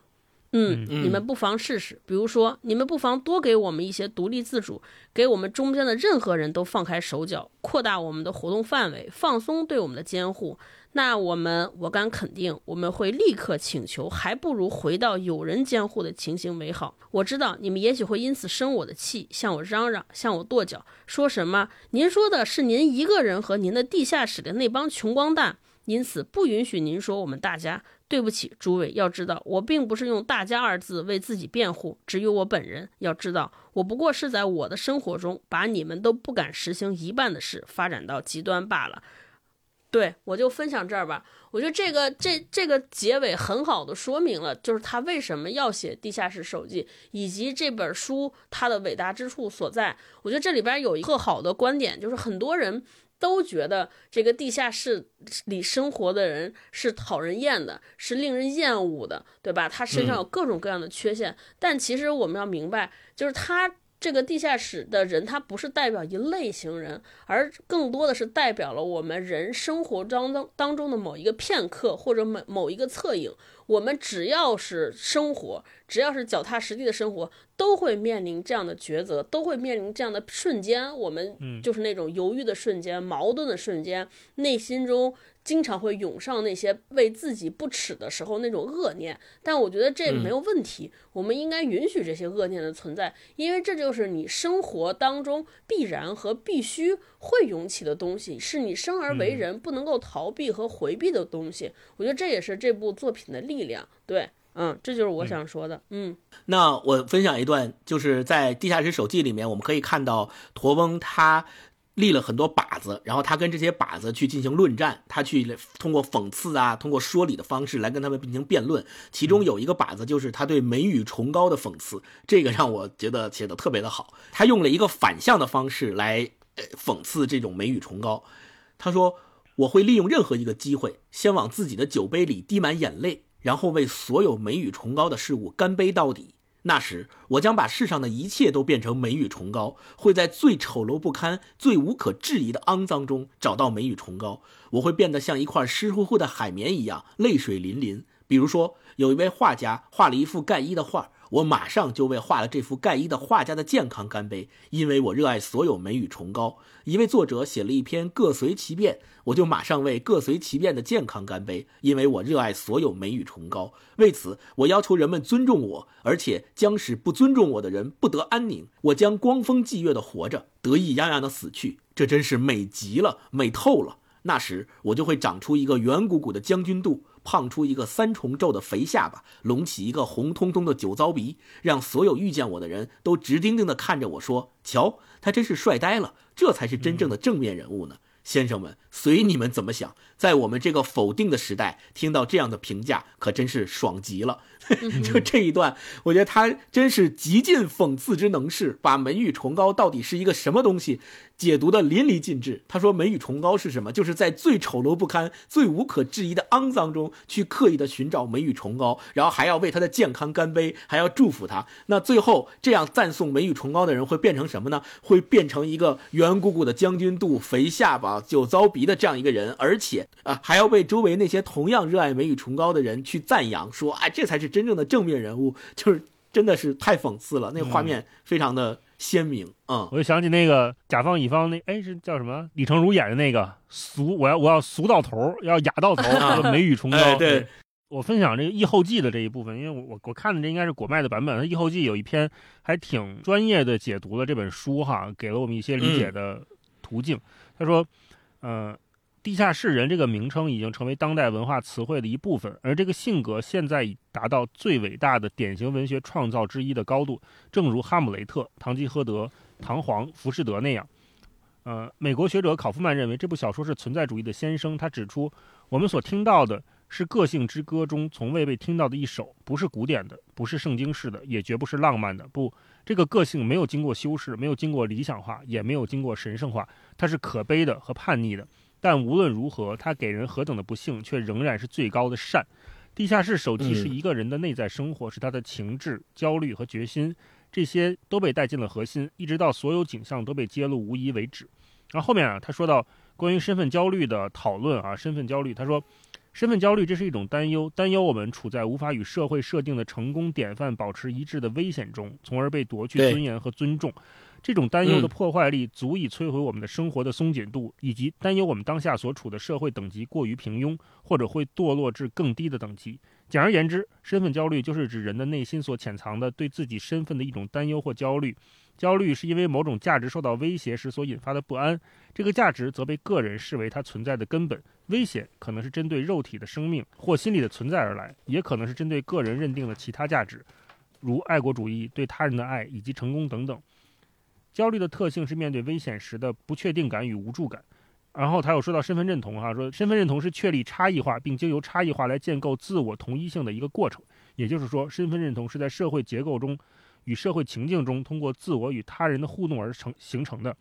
嗯，你们不妨试试，比如说，你们不妨多给我们一些独立自主，给我们中间的任何人都放开手脚，扩大我们的活动范围，放松对我们的监护。那我们，我敢肯定，我们会立刻请求，还不如回到有人监护的情形为好。我知道你们也许会因此生我的气，向我嚷嚷，向我跺脚，说什么？您说的是您一个人和您的地下室的那帮穷光蛋，因此不允许您说我们大家。对不起，诸位，要知道，我并不是用“大家”二字为自己辩护，只有我本人。要知道，我不过是在我的生活中，把你们都不敢实行一半的事发展到极端罢了。对我就分享这儿吧。我觉得这个这这个结尾很好的说明了，就是他为什么要写《地下室手记》，以及这本书它的伟大之处所在。我觉得这里边有一个好的观点，就是很多人。都觉得这个地下室里生活的人是讨人厌的，是令人厌恶的，对吧？他身上有各种各样的缺陷，但其实我们要明白，就是他这个地下室的人，他不是代表一类型人，而更多的是代表了我们人生活当当当中的某一个片刻或者某某一个侧影。我们只要是生活，只要是脚踏实地的生活，都会面临这样的抉择，都会面临这样的瞬间。我们就是那种犹豫的瞬间、矛盾的瞬间，内心中经常会涌上那些为自己不耻的时候那种恶念。但我觉得这没有问题，我们应该允许这些恶念的存在，因为这就是你生活当中必然和必须会涌起的东西，是你生而为人不能够逃避和回避的东西。我觉得这也是这部作品的力量。对，嗯，这就是我想说的。嗯，那我分享一段，就是在《地下室手记》里面，我们可以看到驼翁他立了很多靶子，然后他跟这些靶子去进行论战，他去通过讽刺啊，通过说理的方式来跟他们进行辩论。其中有一个靶子就是他对美与崇高的讽刺，这个让我觉得写的特别的好。他用了一个反向的方式来呃讽刺这种美与崇高。他说：“我会利用任何一个机会，先往自己的酒杯里滴满眼泪，然后为所有美与崇高的事物干杯到底。”那时，我将把世上的一切都变成美与崇高，会在最丑陋不堪、最无可置疑的肮脏中找到美与崇高。我会变得像一块湿乎乎的海绵一样，泪水淋淋。比如说，有一位画家画了一幅盖伊的画。我马上就为画了这幅盖伊的画家的健康干杯，因为我热爱所有美与崇高。一位作者写了一篇各随其便，我就马上为各随其便的健康干杯，因为我热爱所有美与崇高。为此，我要求人们尊重我，而且将使不尊重我的人不得安宁。我将光风霁月的活着，得意洋洋的死去，这真是美极了，美透了。那时，我就会长出一个圆鼓鼓的将军肚。胖出一个三重皱的肥下巴，隆起一个红彤彤的酒糟鼻，让所有遇见我的人都直盯盯地看着我说：“瞧，他真是帅呆了，这才是真正的正面人物呢。”先生们，随你们怎么想，在我们这个否定的时代，听到这样的评价，可真是爽极了。(laughs) 就这一段，我觉得他真是极尽讽刺之能事，把美与崇高到底是一个什么东西解读的淋漓尽致。他说，美与崇高是什么？就是在最丑陋不堪、最无可置疑的肮脏中去刻意的寻找美与崇高，然后还要为他的健康干杯，还要祝福他。那最后这样赞颂美与崇高的人会变成什么呢？会变成一个圆鼓鼓的将军肚、肥下巴。酒糟鼻的这样一个人，而且啊，还要被周围那些同样热爱美与崇高的人去赞扬，说哎，这才是真正的正面人物，就是真的是太讽刺了。那个画面非常的鲜明，嗯，我就想起那个甲方乙方那哎是叫什么李成儒演的那个俗，我要我要俗到头，要雅到头，(laughs) 美宇崇高。对，我分享这个译后记的这一部分，因为我我我看的这应该是果麦的版本，它译后记有一篇还挺专业的解读了这本书哈，给了我们一些理解的途径。他说。呃，地下室人这个名称已经成为当代文化词汇的一部分，而这个性格现在已达到最伟大的典型文学创造之一的高度，正如哈姆雷特、堂吉诃德、唐璜、浮士德那样。呃，美国学者考夫曼认为这部小说是存在主义的先声。他指出，我们所听到的是个性之歌中从未被听到的一首，不是古典的，不是圣经式的，也绝不是浪漫的。不，这个个性没有经过修饰，没有经过理想化，也没有经过神圣化。它是可悲的和叛逆的，但无论如何，它给人何等的不幸，却仍然是最高的善。地下室手机是一个人的内在生活，是他的情志、焦虑和决心，这些都被带进了核心，一直到所有景象都被揭露无疑为止。然后后面啊，他说到关于身份焦虑的讨论啊，身份焦虑，他说，身份焦虑这是一种担忧，担忧我们处在无法与社会设定的成功典范保持一致的危险中，从而被夺去尊严和尊重。这种担忧的破坏力足以摧毁我们的生活的松紧度，以及担忧我们当下所处的社会等级过于平庸，或者会堕落至更低的等级。简而言之，身份焦虑就是指人的内心所潜藏的对自己身份的一种担忧或焦虑。焦虑是因为某种价值受到威胁时所引发的不安，这个价值则被个人视为它存在的根本。威胁可能是针对肉体的生命或心理的存在而来，也可能是针对个人认定的其他价值，如爱国主义、对他人的爱以及成功等等。焦虑的特性是面对危险时的不确定感与无助感，然后他又说到身份认同，哈，说身份认同是确立差异化，并经由差异化来建构自我同一性的一个过程。也就是说，身份认同是在社会结构中与社会情境中通过自我与他人的互动而成形成的，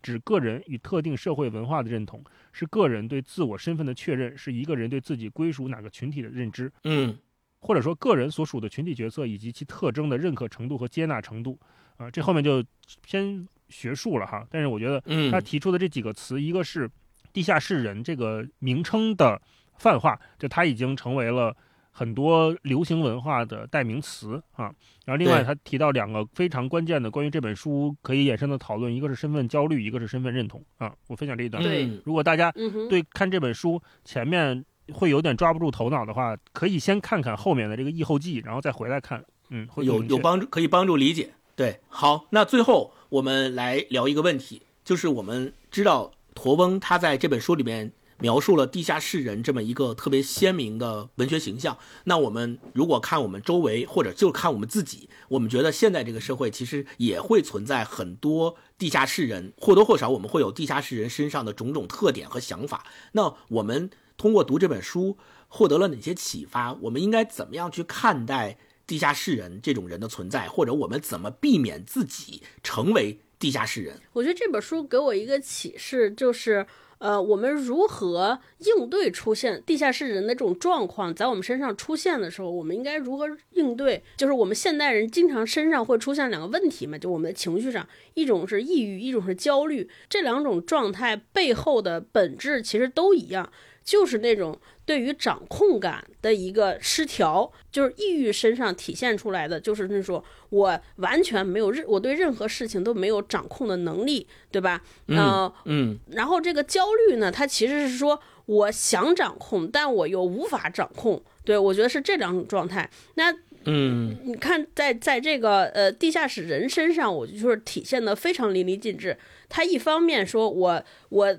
指个人与特定社会文化的认同，是个人对自我身份的确认，是一个人对自己归属哪个群体的认知，嗯，或者说个人所属的群体角色以及其特征的认可程度和接纳程度。啊，这后面就偏学术了哈。但是我觉得，他提出的这几个词，一个是“地下室人”这个名称的泛化，就它已经成为了很多流行文化的代名词啊。然后另外他提到两个非常关键的关于这本书可以衍生的讨论，一个是身份焦虑，一个是身份认同啊。我分享这一段。对，如果大家对看这本书前面会有点抓不住头脑的话，可以先看看后面的这个译后记，然后再回来看。嗯，会有有帮助，可以帮助理解。对，好，那最后我们来聊一个问题，就是我们知道驼翁他在这本书里面描述了地下室人这么一个特别鲜明的文学形象。那我们如果看我们周围，或者就看我们自己，我们觉得现在这个社会其实也会存在很多地下室人，或多或少我们会有地下室人身上的种种特点和想法。那我们通过读这本书获得了哪些启发？我们应该怎么样去看待地下室人这种人的存在，或者我们怎么避免自己成为地下室人？我觉得这本书给我一个启示，就是。呃，我们如何应对出现地下室人的这种状况在我们身上出现的时候，我们应该如何应对？就是我们现代人经常身上会出现两个问题嘛，就我们的情绪上，一种是抑郁，一种是焦虑，这两种状态背后的本质其实都一样。就是那种对于掌控感的一个失调，就是抑郁身上体现出来的，就是那种我完全没有任我对任何事情都没有掌控的能力，对吧？嗯嗯。然后这个焦虑呢，它其实是说我想掌控，但我又无法掌控。对我觉得是这两种状态。那嗯，你看在在这个呃地下室人身上，我就是体现的非常淋漓尽致。他一方面说我我。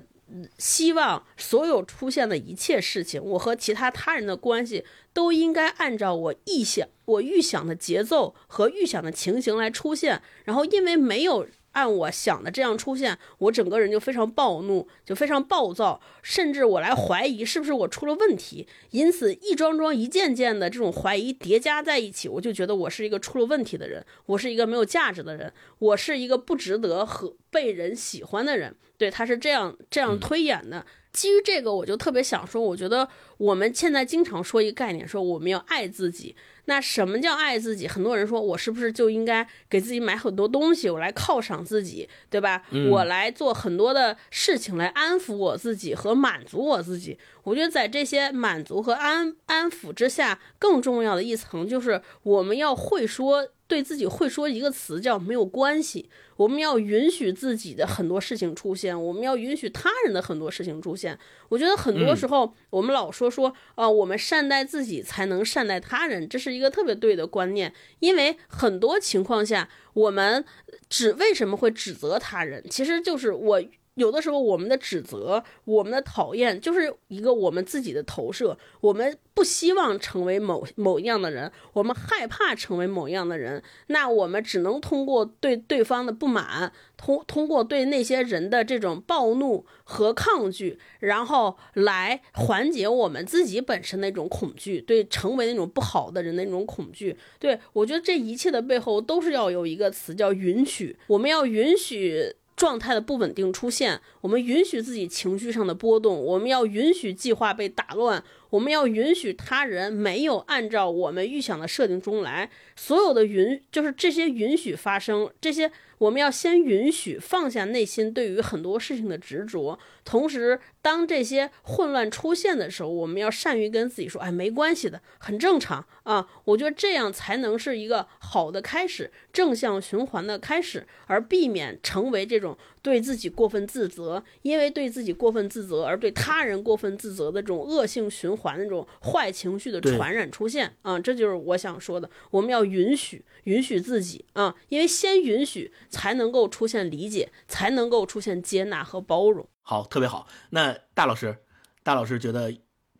希望所有出现的一切事情，我和其他他人的关系都应该按照我臆想、我预想的节奏和预想的情形来出现。然后，因为没有。按我想的这样出现，我整个人就非常暴怒，就非常暴躁，甚至我来怀疑是不是我出了问题。因此，一桩桩、一件件的这种怀疑叠加在一起，我就觉得我是一个出了问题的人，我是一个没有价值的人，我是一个不值得和被人喜欢的人。对，他是这样这样推演的。基于这个，我就特别想说，我觉得我们现在经常说一个概念，说我们要爱自己。那什么叫爱自己？很多人说我是不是就应该给自己买很多东西，我来犒赏自己，对吧？我来做很多的事情来安抚我自己和满足我自己。我觉得在这些满足和安安抚之下，更重要的一层就是我们要会说。对自己会说一个词叫没有关系，我们要允许自己的很多事情出现，我们要允许他人的很多事情出现。我觉得很多时候我们老说说啊，我们善待自己才能善待他人，这是一个特别对的观念。因为很多情况下，我们指为什么会指责他人，其实就是我。有的时候，我们的指责、我们的讨厌，就是一个我们自己的投射。我们不希望成为某某一样的人，我们害怕成为某样的人，那我们只能通过对对方的不满，通通过对那些人的这种暴怒和抗拒，然后来缓解我们自己本身那种恐惧，对成为那种不好的人的那种恐惧。对我觉得这一切的背后都是要有一个词叫允许，我们要允许。状态的不稳定出现，我们允许自己情绪上的波动，我们要允许计划被打乱，我们要允许他人没有按照我们预想的设定中来，所有的允就是这些允许发生，这些我们要先允许放下内心对于很多事情的执着，同时当这些混乱出现的时候，我们要善于跟自己说，哎，没关系的，很正常啊，我觉得这样才能是一个好的开始。正向循环的开始，而避免成为这种对自己过分自责，因为对自己过分自责而对他人过分自责的这种恶性循环、那种坏情绪的传染出现啊，这就是我想说的。我们要允许，允许自己啊，因为先允许，才能够出现理解，才能够出现接纳和包容。好，特别好。那大老师，大老师觉得。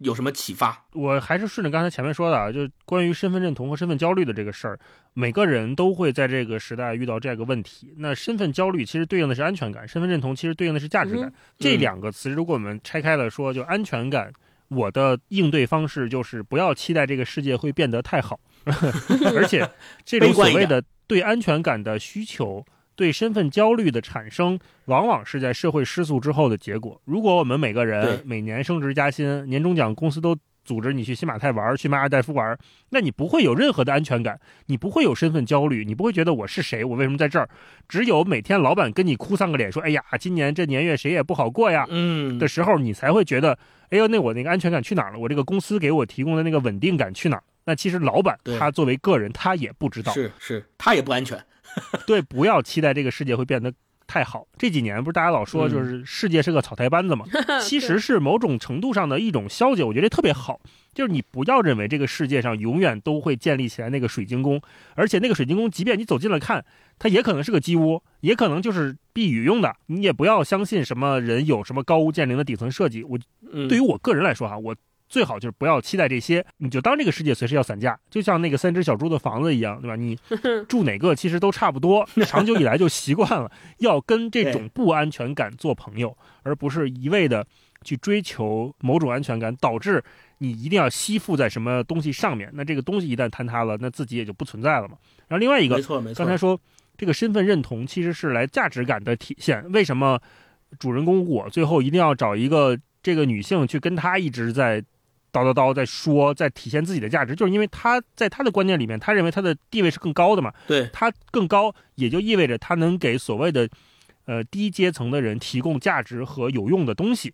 有什么启发？我还是顺着刚才前面说的啊，就关于身份认同和身份焦虑的这个事儿，每个人都会在这个时代遇到这个问题。那身份焦虑其实对应的是安全感，身份认同其实对应的是价值感。这两个词，如果我们拆开了说，就安全感，我的应对方式就是不要期待这个世界会变得太好，(laughs) 而且这种所谓的对安全感的需求。对身份焦虑的产生，往往是在社会失速之后的结果。如果我们每个人每年升职加薪，年终奖公司都组织你去新马泰玩，去马尔代夫玩，那你不会有任何的安全感，你不会有身份焦虑，你不会觉得我是谁，我为什么在这儿？只有每天老板跟你哭丧个脸，说：“哎呀，今年这年月谁也不好过呀。”嗯，的时候，你才会觉得：“哎呦，那我那个安全感去哪儿了？我这个公司给我提供的那个稳定感去哪儿？”那其实老板他作为个人，他也不知道，是是，他也不安全。(laughs) 对，不要期待这个世界会变得太好。这几年不是大家老说，就是世界是个草台班子嘛？(laughs) 其实是某种程度上的一种消解。我觉得特别好，就是你不要认为这个世界上永远都会建立起来那个水晶宫，而且那个水晶宫，即便你走近了看。它也可能是个鸡窝，也可能就是避雨用的。你也不要相信什么人有什么高屋建瓴的底层设计。我嗯，对于我个人来说哈，我最好就是不要期待这些，你就当这个世界随时要散架，就像那个三只小猪的房子一样，对吧？你 (laughs) 住哪个其实都差不多，长久以来就习惯了，要跟这种不安全感做朋友，而不是一味的去追求某种安全感，导致你一定要吸附在什么东西上面。那这个东西一旦坍塌了，那自己也就不存在了嘛。然后另外一个没，错没错，刚才说这个身份认同其实是来价值感的体现。为什么主人公我最后一定要找一个这个女性去跟他一直在叨叨叨在说，在体现自己的价值，就是因为他在他的观念里面，他认为他的地位是更高的嘛。对他更高，也就意味着他能给所谓的呃低阶层的人提供价值和有用的东西。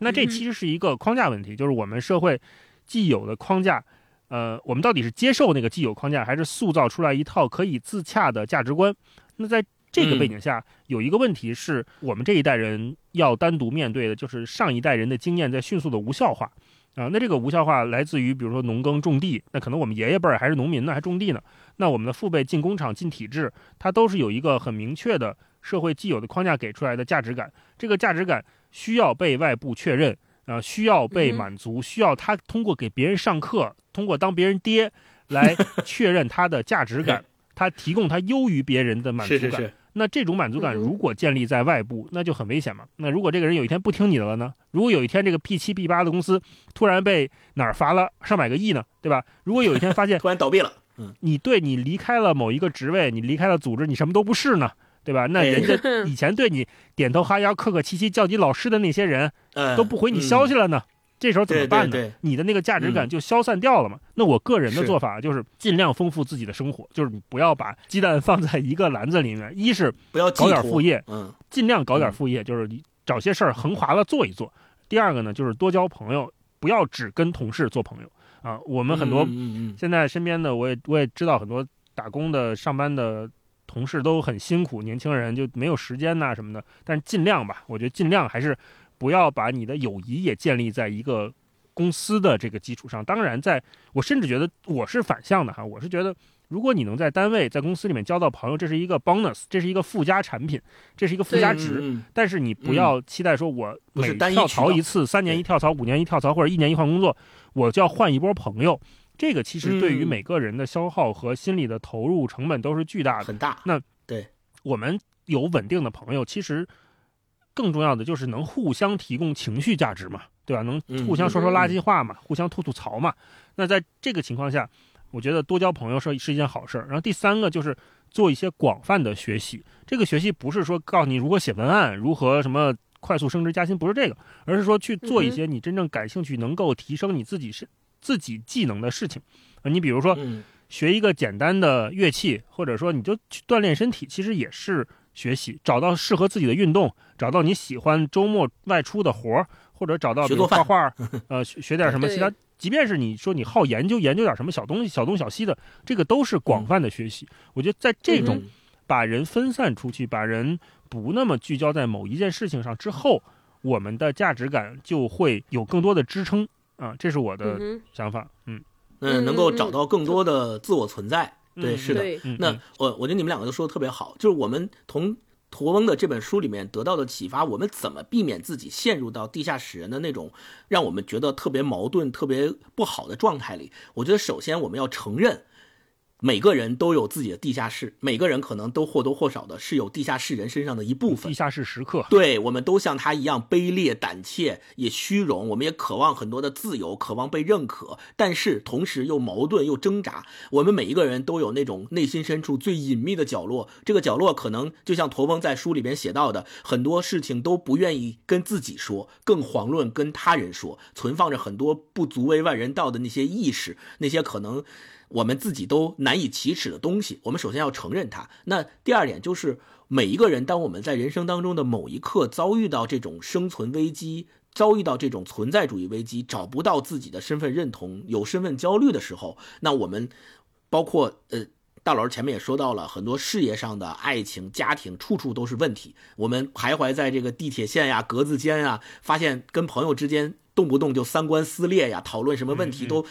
那这嗯其实是一个框架问题，就是我们社会既有的框架，呃，我们到底是接受那个既有框架，还是塑造出来一套可以自洽的价值观？那在这个背景下，有一个问题是我们这一代人要单独面对的，就是上一代人的经验在迅速的无效化。啊，那这个无效化来自于，比如说农耕种地，那可能我们爷爷辈儿还是农民呢，还种地呢。那我们的父辈进工厂、进体制，它都是有一个很明确的社会既有的框架给出来的价值感。这个价值感需要被外部确认，啊、需要被满足，需要他通过给别人上课，通过当别人爹来 (laughs) 确认他的价值感，他提供他优于别人的满足感。是是是，那这种满足感如果建立在外部，那就很危险嘛。那如果这个人有一天不听你的了呢？如果有一天这个 P 七 B 八的公司突然被哪儿罚了上百个亿呢？对吧？如果有一天发现 (laughs) 突然倒闭了，嗯，你对你离开了某一个职位，你离开了组织，你什么都不是呢？对吧？那哎人家 (laughs) 以前对你点头哈腰、客客气气叫你老师的那些人呃，都不回你消息嗯了呢，这时候怎么办呢？对对你的那个价值感嗯就消散掉了嘛。那我个人的做法就是尽量丰富自己的生活，就是你不要把鸡蛋放在一个篮子里面，一是不要搞点副业，嗯，尽量搞点嗯副业，就是你找些事儿横滑了做一做。第二个呢，就是多交朋友，不要只跟同事做朋友啊。我们很多现在身边的，我也我也知道很多打工的、上班的同事都很辛苦，年轻人就没有时间呐、什么的。但是尽量吧，我觉得尽量还是不要把你的友谊也建立在一个公司的这个基础上。当然在，我甚至觉得我是反向的哈，我是觉得。如果你能在单位、在公司里面交到朋友，这是一个 bonus，这是一个附加产品，这是一个附加值。但是你不要期待说，我每跳槽一次，三年一跳槽，五年一跳槽，或者一年一换工作，我就要换一波朋友。这个其实对于嗯每个人的消耗和心理的投入成本都是巨大的。很大，我们有稳定的朋友，其实更重要的就是能互相提供情绪价值嘛，对吧？能嗯互相说说垃圾话嘛，互相吐吐槽嘛。那在这个情况下，我觉得多交朋友是是一件好事儿。然后第三个就是做一些广泛的学习。这个学习不是说告诉你如何写文案，如何什么快速升职加薪，不是这个，而是说去做一些你真正感兴趣、能够提升你自己是自己技能的事情。啊，你比如说嗯学一个简单的乐器，或者说你就去锻炼身体，其实也是学习。找到适合自己的运动，找到你喜欢周末外出的活儿，或者找到比如学做饭画画，(laughs) 呃，学学点什么其他。即便是你说你好研究研究点什么小东西、小东小西的，这个都是广泛的学习。我觉得在这种嗯把人分散出去，把人不那么聚焦在某一件事情上之后，我们的价值感就会有更多的支撑啊，这是我的嗯想法。嗯，嗯，能够找到更多的自我存在，对，嗯是的。对，那我我觉得你们两个都说的特别好，就是我们从驼翁的这本书里面得到的启发，我们怎么避免自己陷入到地下使人的那种让我们觉得特别矛盾、特别不好的状态里？我觉得首先我们要承认。每个人都有自己的地下室，每个人可能都或多或少的是有地下室人身上的一部分地。下室时刻。对，我们都像他一样卑劣、胆怯，也虚荣，我们也渴望很多的自由，渴望被认可，但是同时又矛盾又挣扎。我们每一个人都有那种内心深处最隐秘的角落，这个角落可能就像驼峰在书里边写到的，很多事情都不愿意跟自己说，更遑论跟他人说，存放着很多不足为外人道的那些意识，那些可能。我们自己都难以启齿的东西，我们首先要承认它。那第二点就是，每一个人，当我们在人生当中的某一刻遭遇到这种生存危机，遭遇到这种存在主义危机，找不到自己的身份认同，有身份焦虑的时候，那我们包括呃。大老师前面也说到了很多事业上的爱情、家庭，处处都是问题。我们徘徊在这个地铁线呀、格子间呀，发现跟朋友之间动不动就三观撕裂呀，讨论什么问题都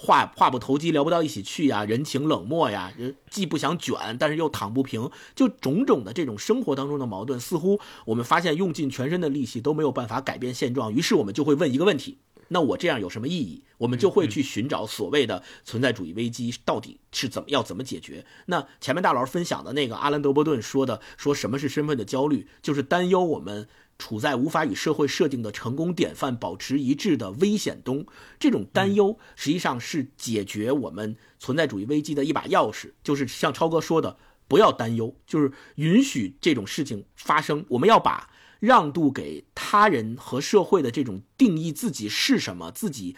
话话不投机，聊不到一起去呀，人情冷漠呀，既不想卷，但是又躺不平，就种种的这种生活当中的矛盾，似乎我们发现用尽全身的力气都没有办法改变现状，于是我们就会问一个问题：那我这样有什么意义？我们就会去寻找所谓的存在主义危机到底是怎么要怎么解决？那前面大佬分享的那个阿兰·德伯顿说的，说什么是身份的焦虑，就是担忧我们。处在无法与社会设定的成功典范保持一致的危险中，这种担忧实际上是解决我们存在主义危机的一把钥匙。就是像超哥说的，不要担忧，就是允许这种事情发生。我们要把让渡给他人和社会的这种定义自己是什么、自己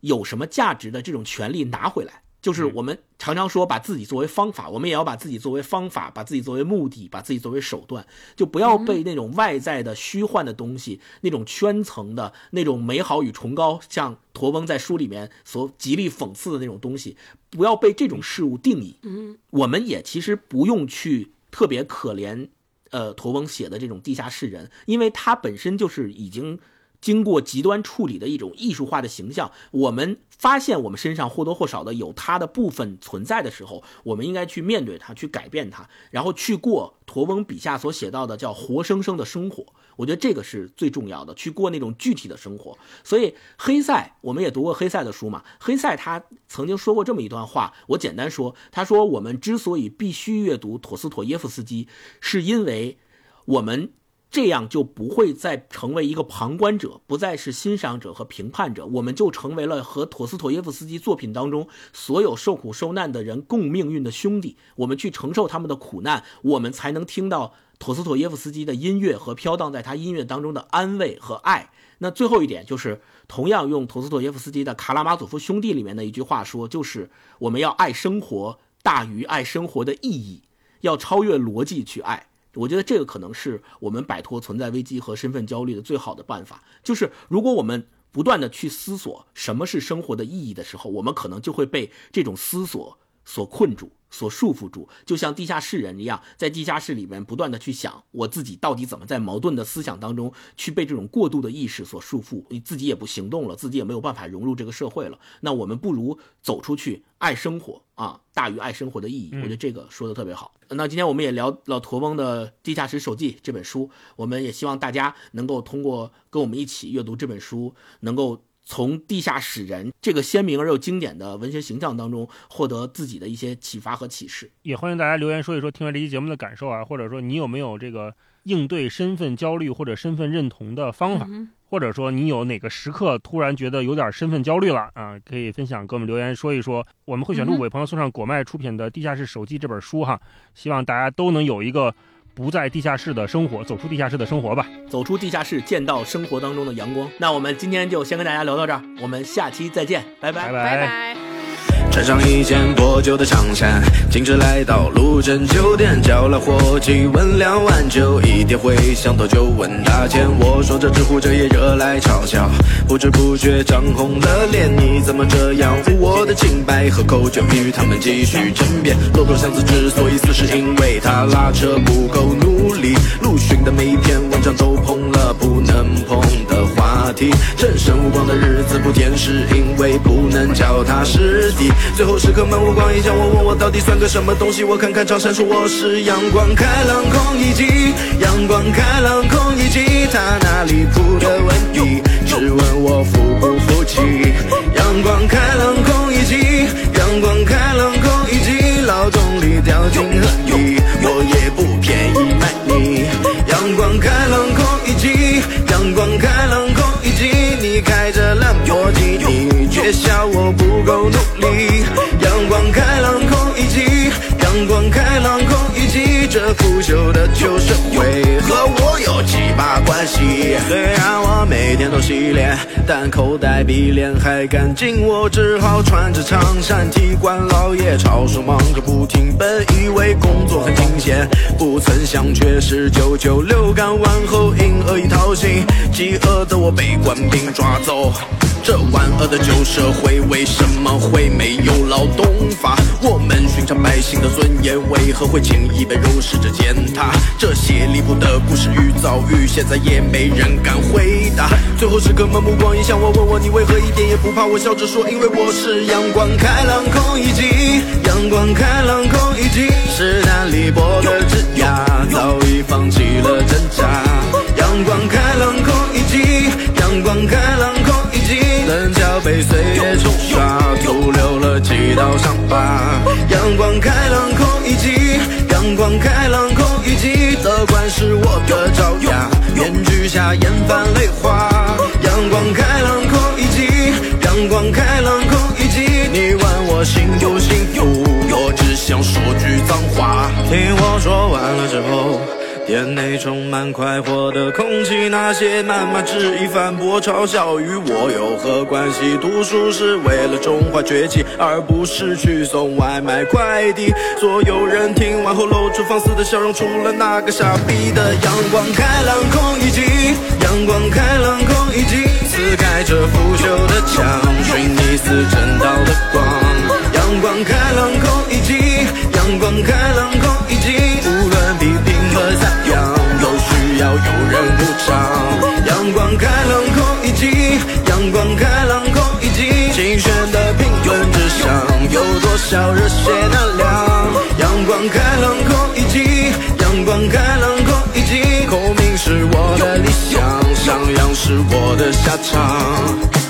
有什么价值的这种权利拿回来。就是我们常常说把自己作为方法，我们也要把自己作为方法，把自己作为目的，把自己作为手段，就不要被那种外在的虚幻的东西、那种圈层的那种美好与崇高，像驼翁在书里面所极力讽刺的那种东西，不要被这种事物定义。嗯，我们也其实不用去特别可怜，呃，驼翁写的这种地下室人，因为他本身就是已经。经过极端处理的一种艺术化的形象，我们发现我们身上或多或少的有它的部分存在的时候，我们应该去面对它，去改变它，然后去过驼翁笔下所写到的叫活生生的生活。我觉得这个是最重要的，去过那种具体的生活。所以黑塞，我们也读过黑塞的书嘛。黑塞他曾经说过这么一段话，我简单说，他说我们之所以必须阅读陀思妥耶夫斯基，是因为我们。这样就不会再成为一个旁观者，不再是欣赏者和评判者，我们就成为了和陀思妥耶夫斯基作品当中所有受苦受难的人共命运的兄弟。我们去承受他们的苦难，我们才能听到陀思妥耶夫斯基的音乐和飘荡在他音乐当中的安慰和爱。那最后一点就是，同样用陀思妥耶夫斯基的《卡拉马佐夫兄弟》里面的一句话说，就是我们要爱生活大于爱生活的意义，要超越逻辑去爱。我觉得这个可能是我们摆脱存在危机和身份焦虑的最好的办法。就是如果我们不断的去思索什么是生活的意义的时候，我们可能就会被这种思索所困住。所束缚住，就像地下室人一样，在地下室里面不断的去想，我自己到底怎么在矛盾的思想当中去被这种过度的意识所束缚，你自己也不行动了，自己也没有办法融入这个社会了。那我们不如走出去，爱生活啊，大于爱生活的意义。我觉得这个说的特别好。那今天我们也聊了驼翁的《地下室手记》这本书，我们也希望大家能够通过跟我们一起阅读这本书，能够。从地下室人这个鲜明而又经典的文学形象当中，获得自己的一些启发和启示。也欢迎大家留言说一说听完这期节目的感受啊，或者说你有没有这个应对身份焦虑或者身份认同的方法，或者说你有哪个时刻突然觉得有点身份焦虑了啊，可以分享给我们留言说一说。我们会选出五位朋友送上果麦出品的《地下室手记》这本书哈，希望大家都能有一个。不在地下室的生活，走出地下室的生活吧，走出地下室，见到生活当中的阳光。那我们今天就先跟大家聊到这儿，我们下期再见，拜拜拜拜。穿上一件破旧的长衫，径直来到路镇酒店，叫了伙计问两碗酒，一点回想头就问大钱。我说这知乎者也惹来嘲笑，不知不觉涨红了脸。你怎么这样污我的清白？喝口酒与他们继续争辩。骆驼祥子之所以死，是因为他拉车不够努力。陆逊的每一篇文章都碰题。人生无光的日子不甜，是因为不能脚踏实地。最后时刻漫无光一将我问我到底算个什么东西？我看看长衫，说我是阳光开朗空一季，阳光开朗空一季，他哪里出的问题？只问我服不服气？阳光开朗空一季，阳光开朗空一季，劳动力掉进河里，尼，却把关系？虽然我每天都洗脸，但口袋比脸还干净，我只好穿着长衫替官老爷抄手，忙个不停。本以为工作很清闲，不曾想却是九九六干完后因恶意掏心，饥饿的我被官兵抓走。这万恶的旧社会为什么会没有劳动法？我们寻常百姓的尊严为何会轻易被肉食者践踏？这些离谱的故事与遭遇，现在也也没人敢回答。最后时刻们目光移向我，问我你为何一点也不怕？我笑着说，因为我是阳光开朗空一级，阳光开朗空一级。史丹利波的枝桠早已放弃了挣扎。阳光开朗空一级，阳光开朗空一级。棱角被岁月冲刷，徒留了几道伤疤。阳光开朗空一级，阳光开朗空一击。乐观是我的爪牙，面具下眼泛泪花。阳光开朗空一击，阳光开朗空一击。你问我幸不幸福，我只想说句脏话。听我说完了之后。店内充满快活的空气，那些谩骂、质疑、反驳、嘲笑与我有何关系？读书是为了中华崛起，而不是去送外卖快递。所有人听完后露出放肆的笑容，除了那个傻逼的阳光开朗空一级，阳光开朗空一级，撕开这腐朽的墙，寻一丝正道的光。阳光开朗空一级，阳光开朗空一级，无论批评和赞扬，都要有人鼓掌。阳光开朗空一级，阳光开朗空一级，竞选的平庸之上有多少热血能量？阳光开朗空一级，阳光开朗空一级，孔明是我的理想，上扬是我的下场。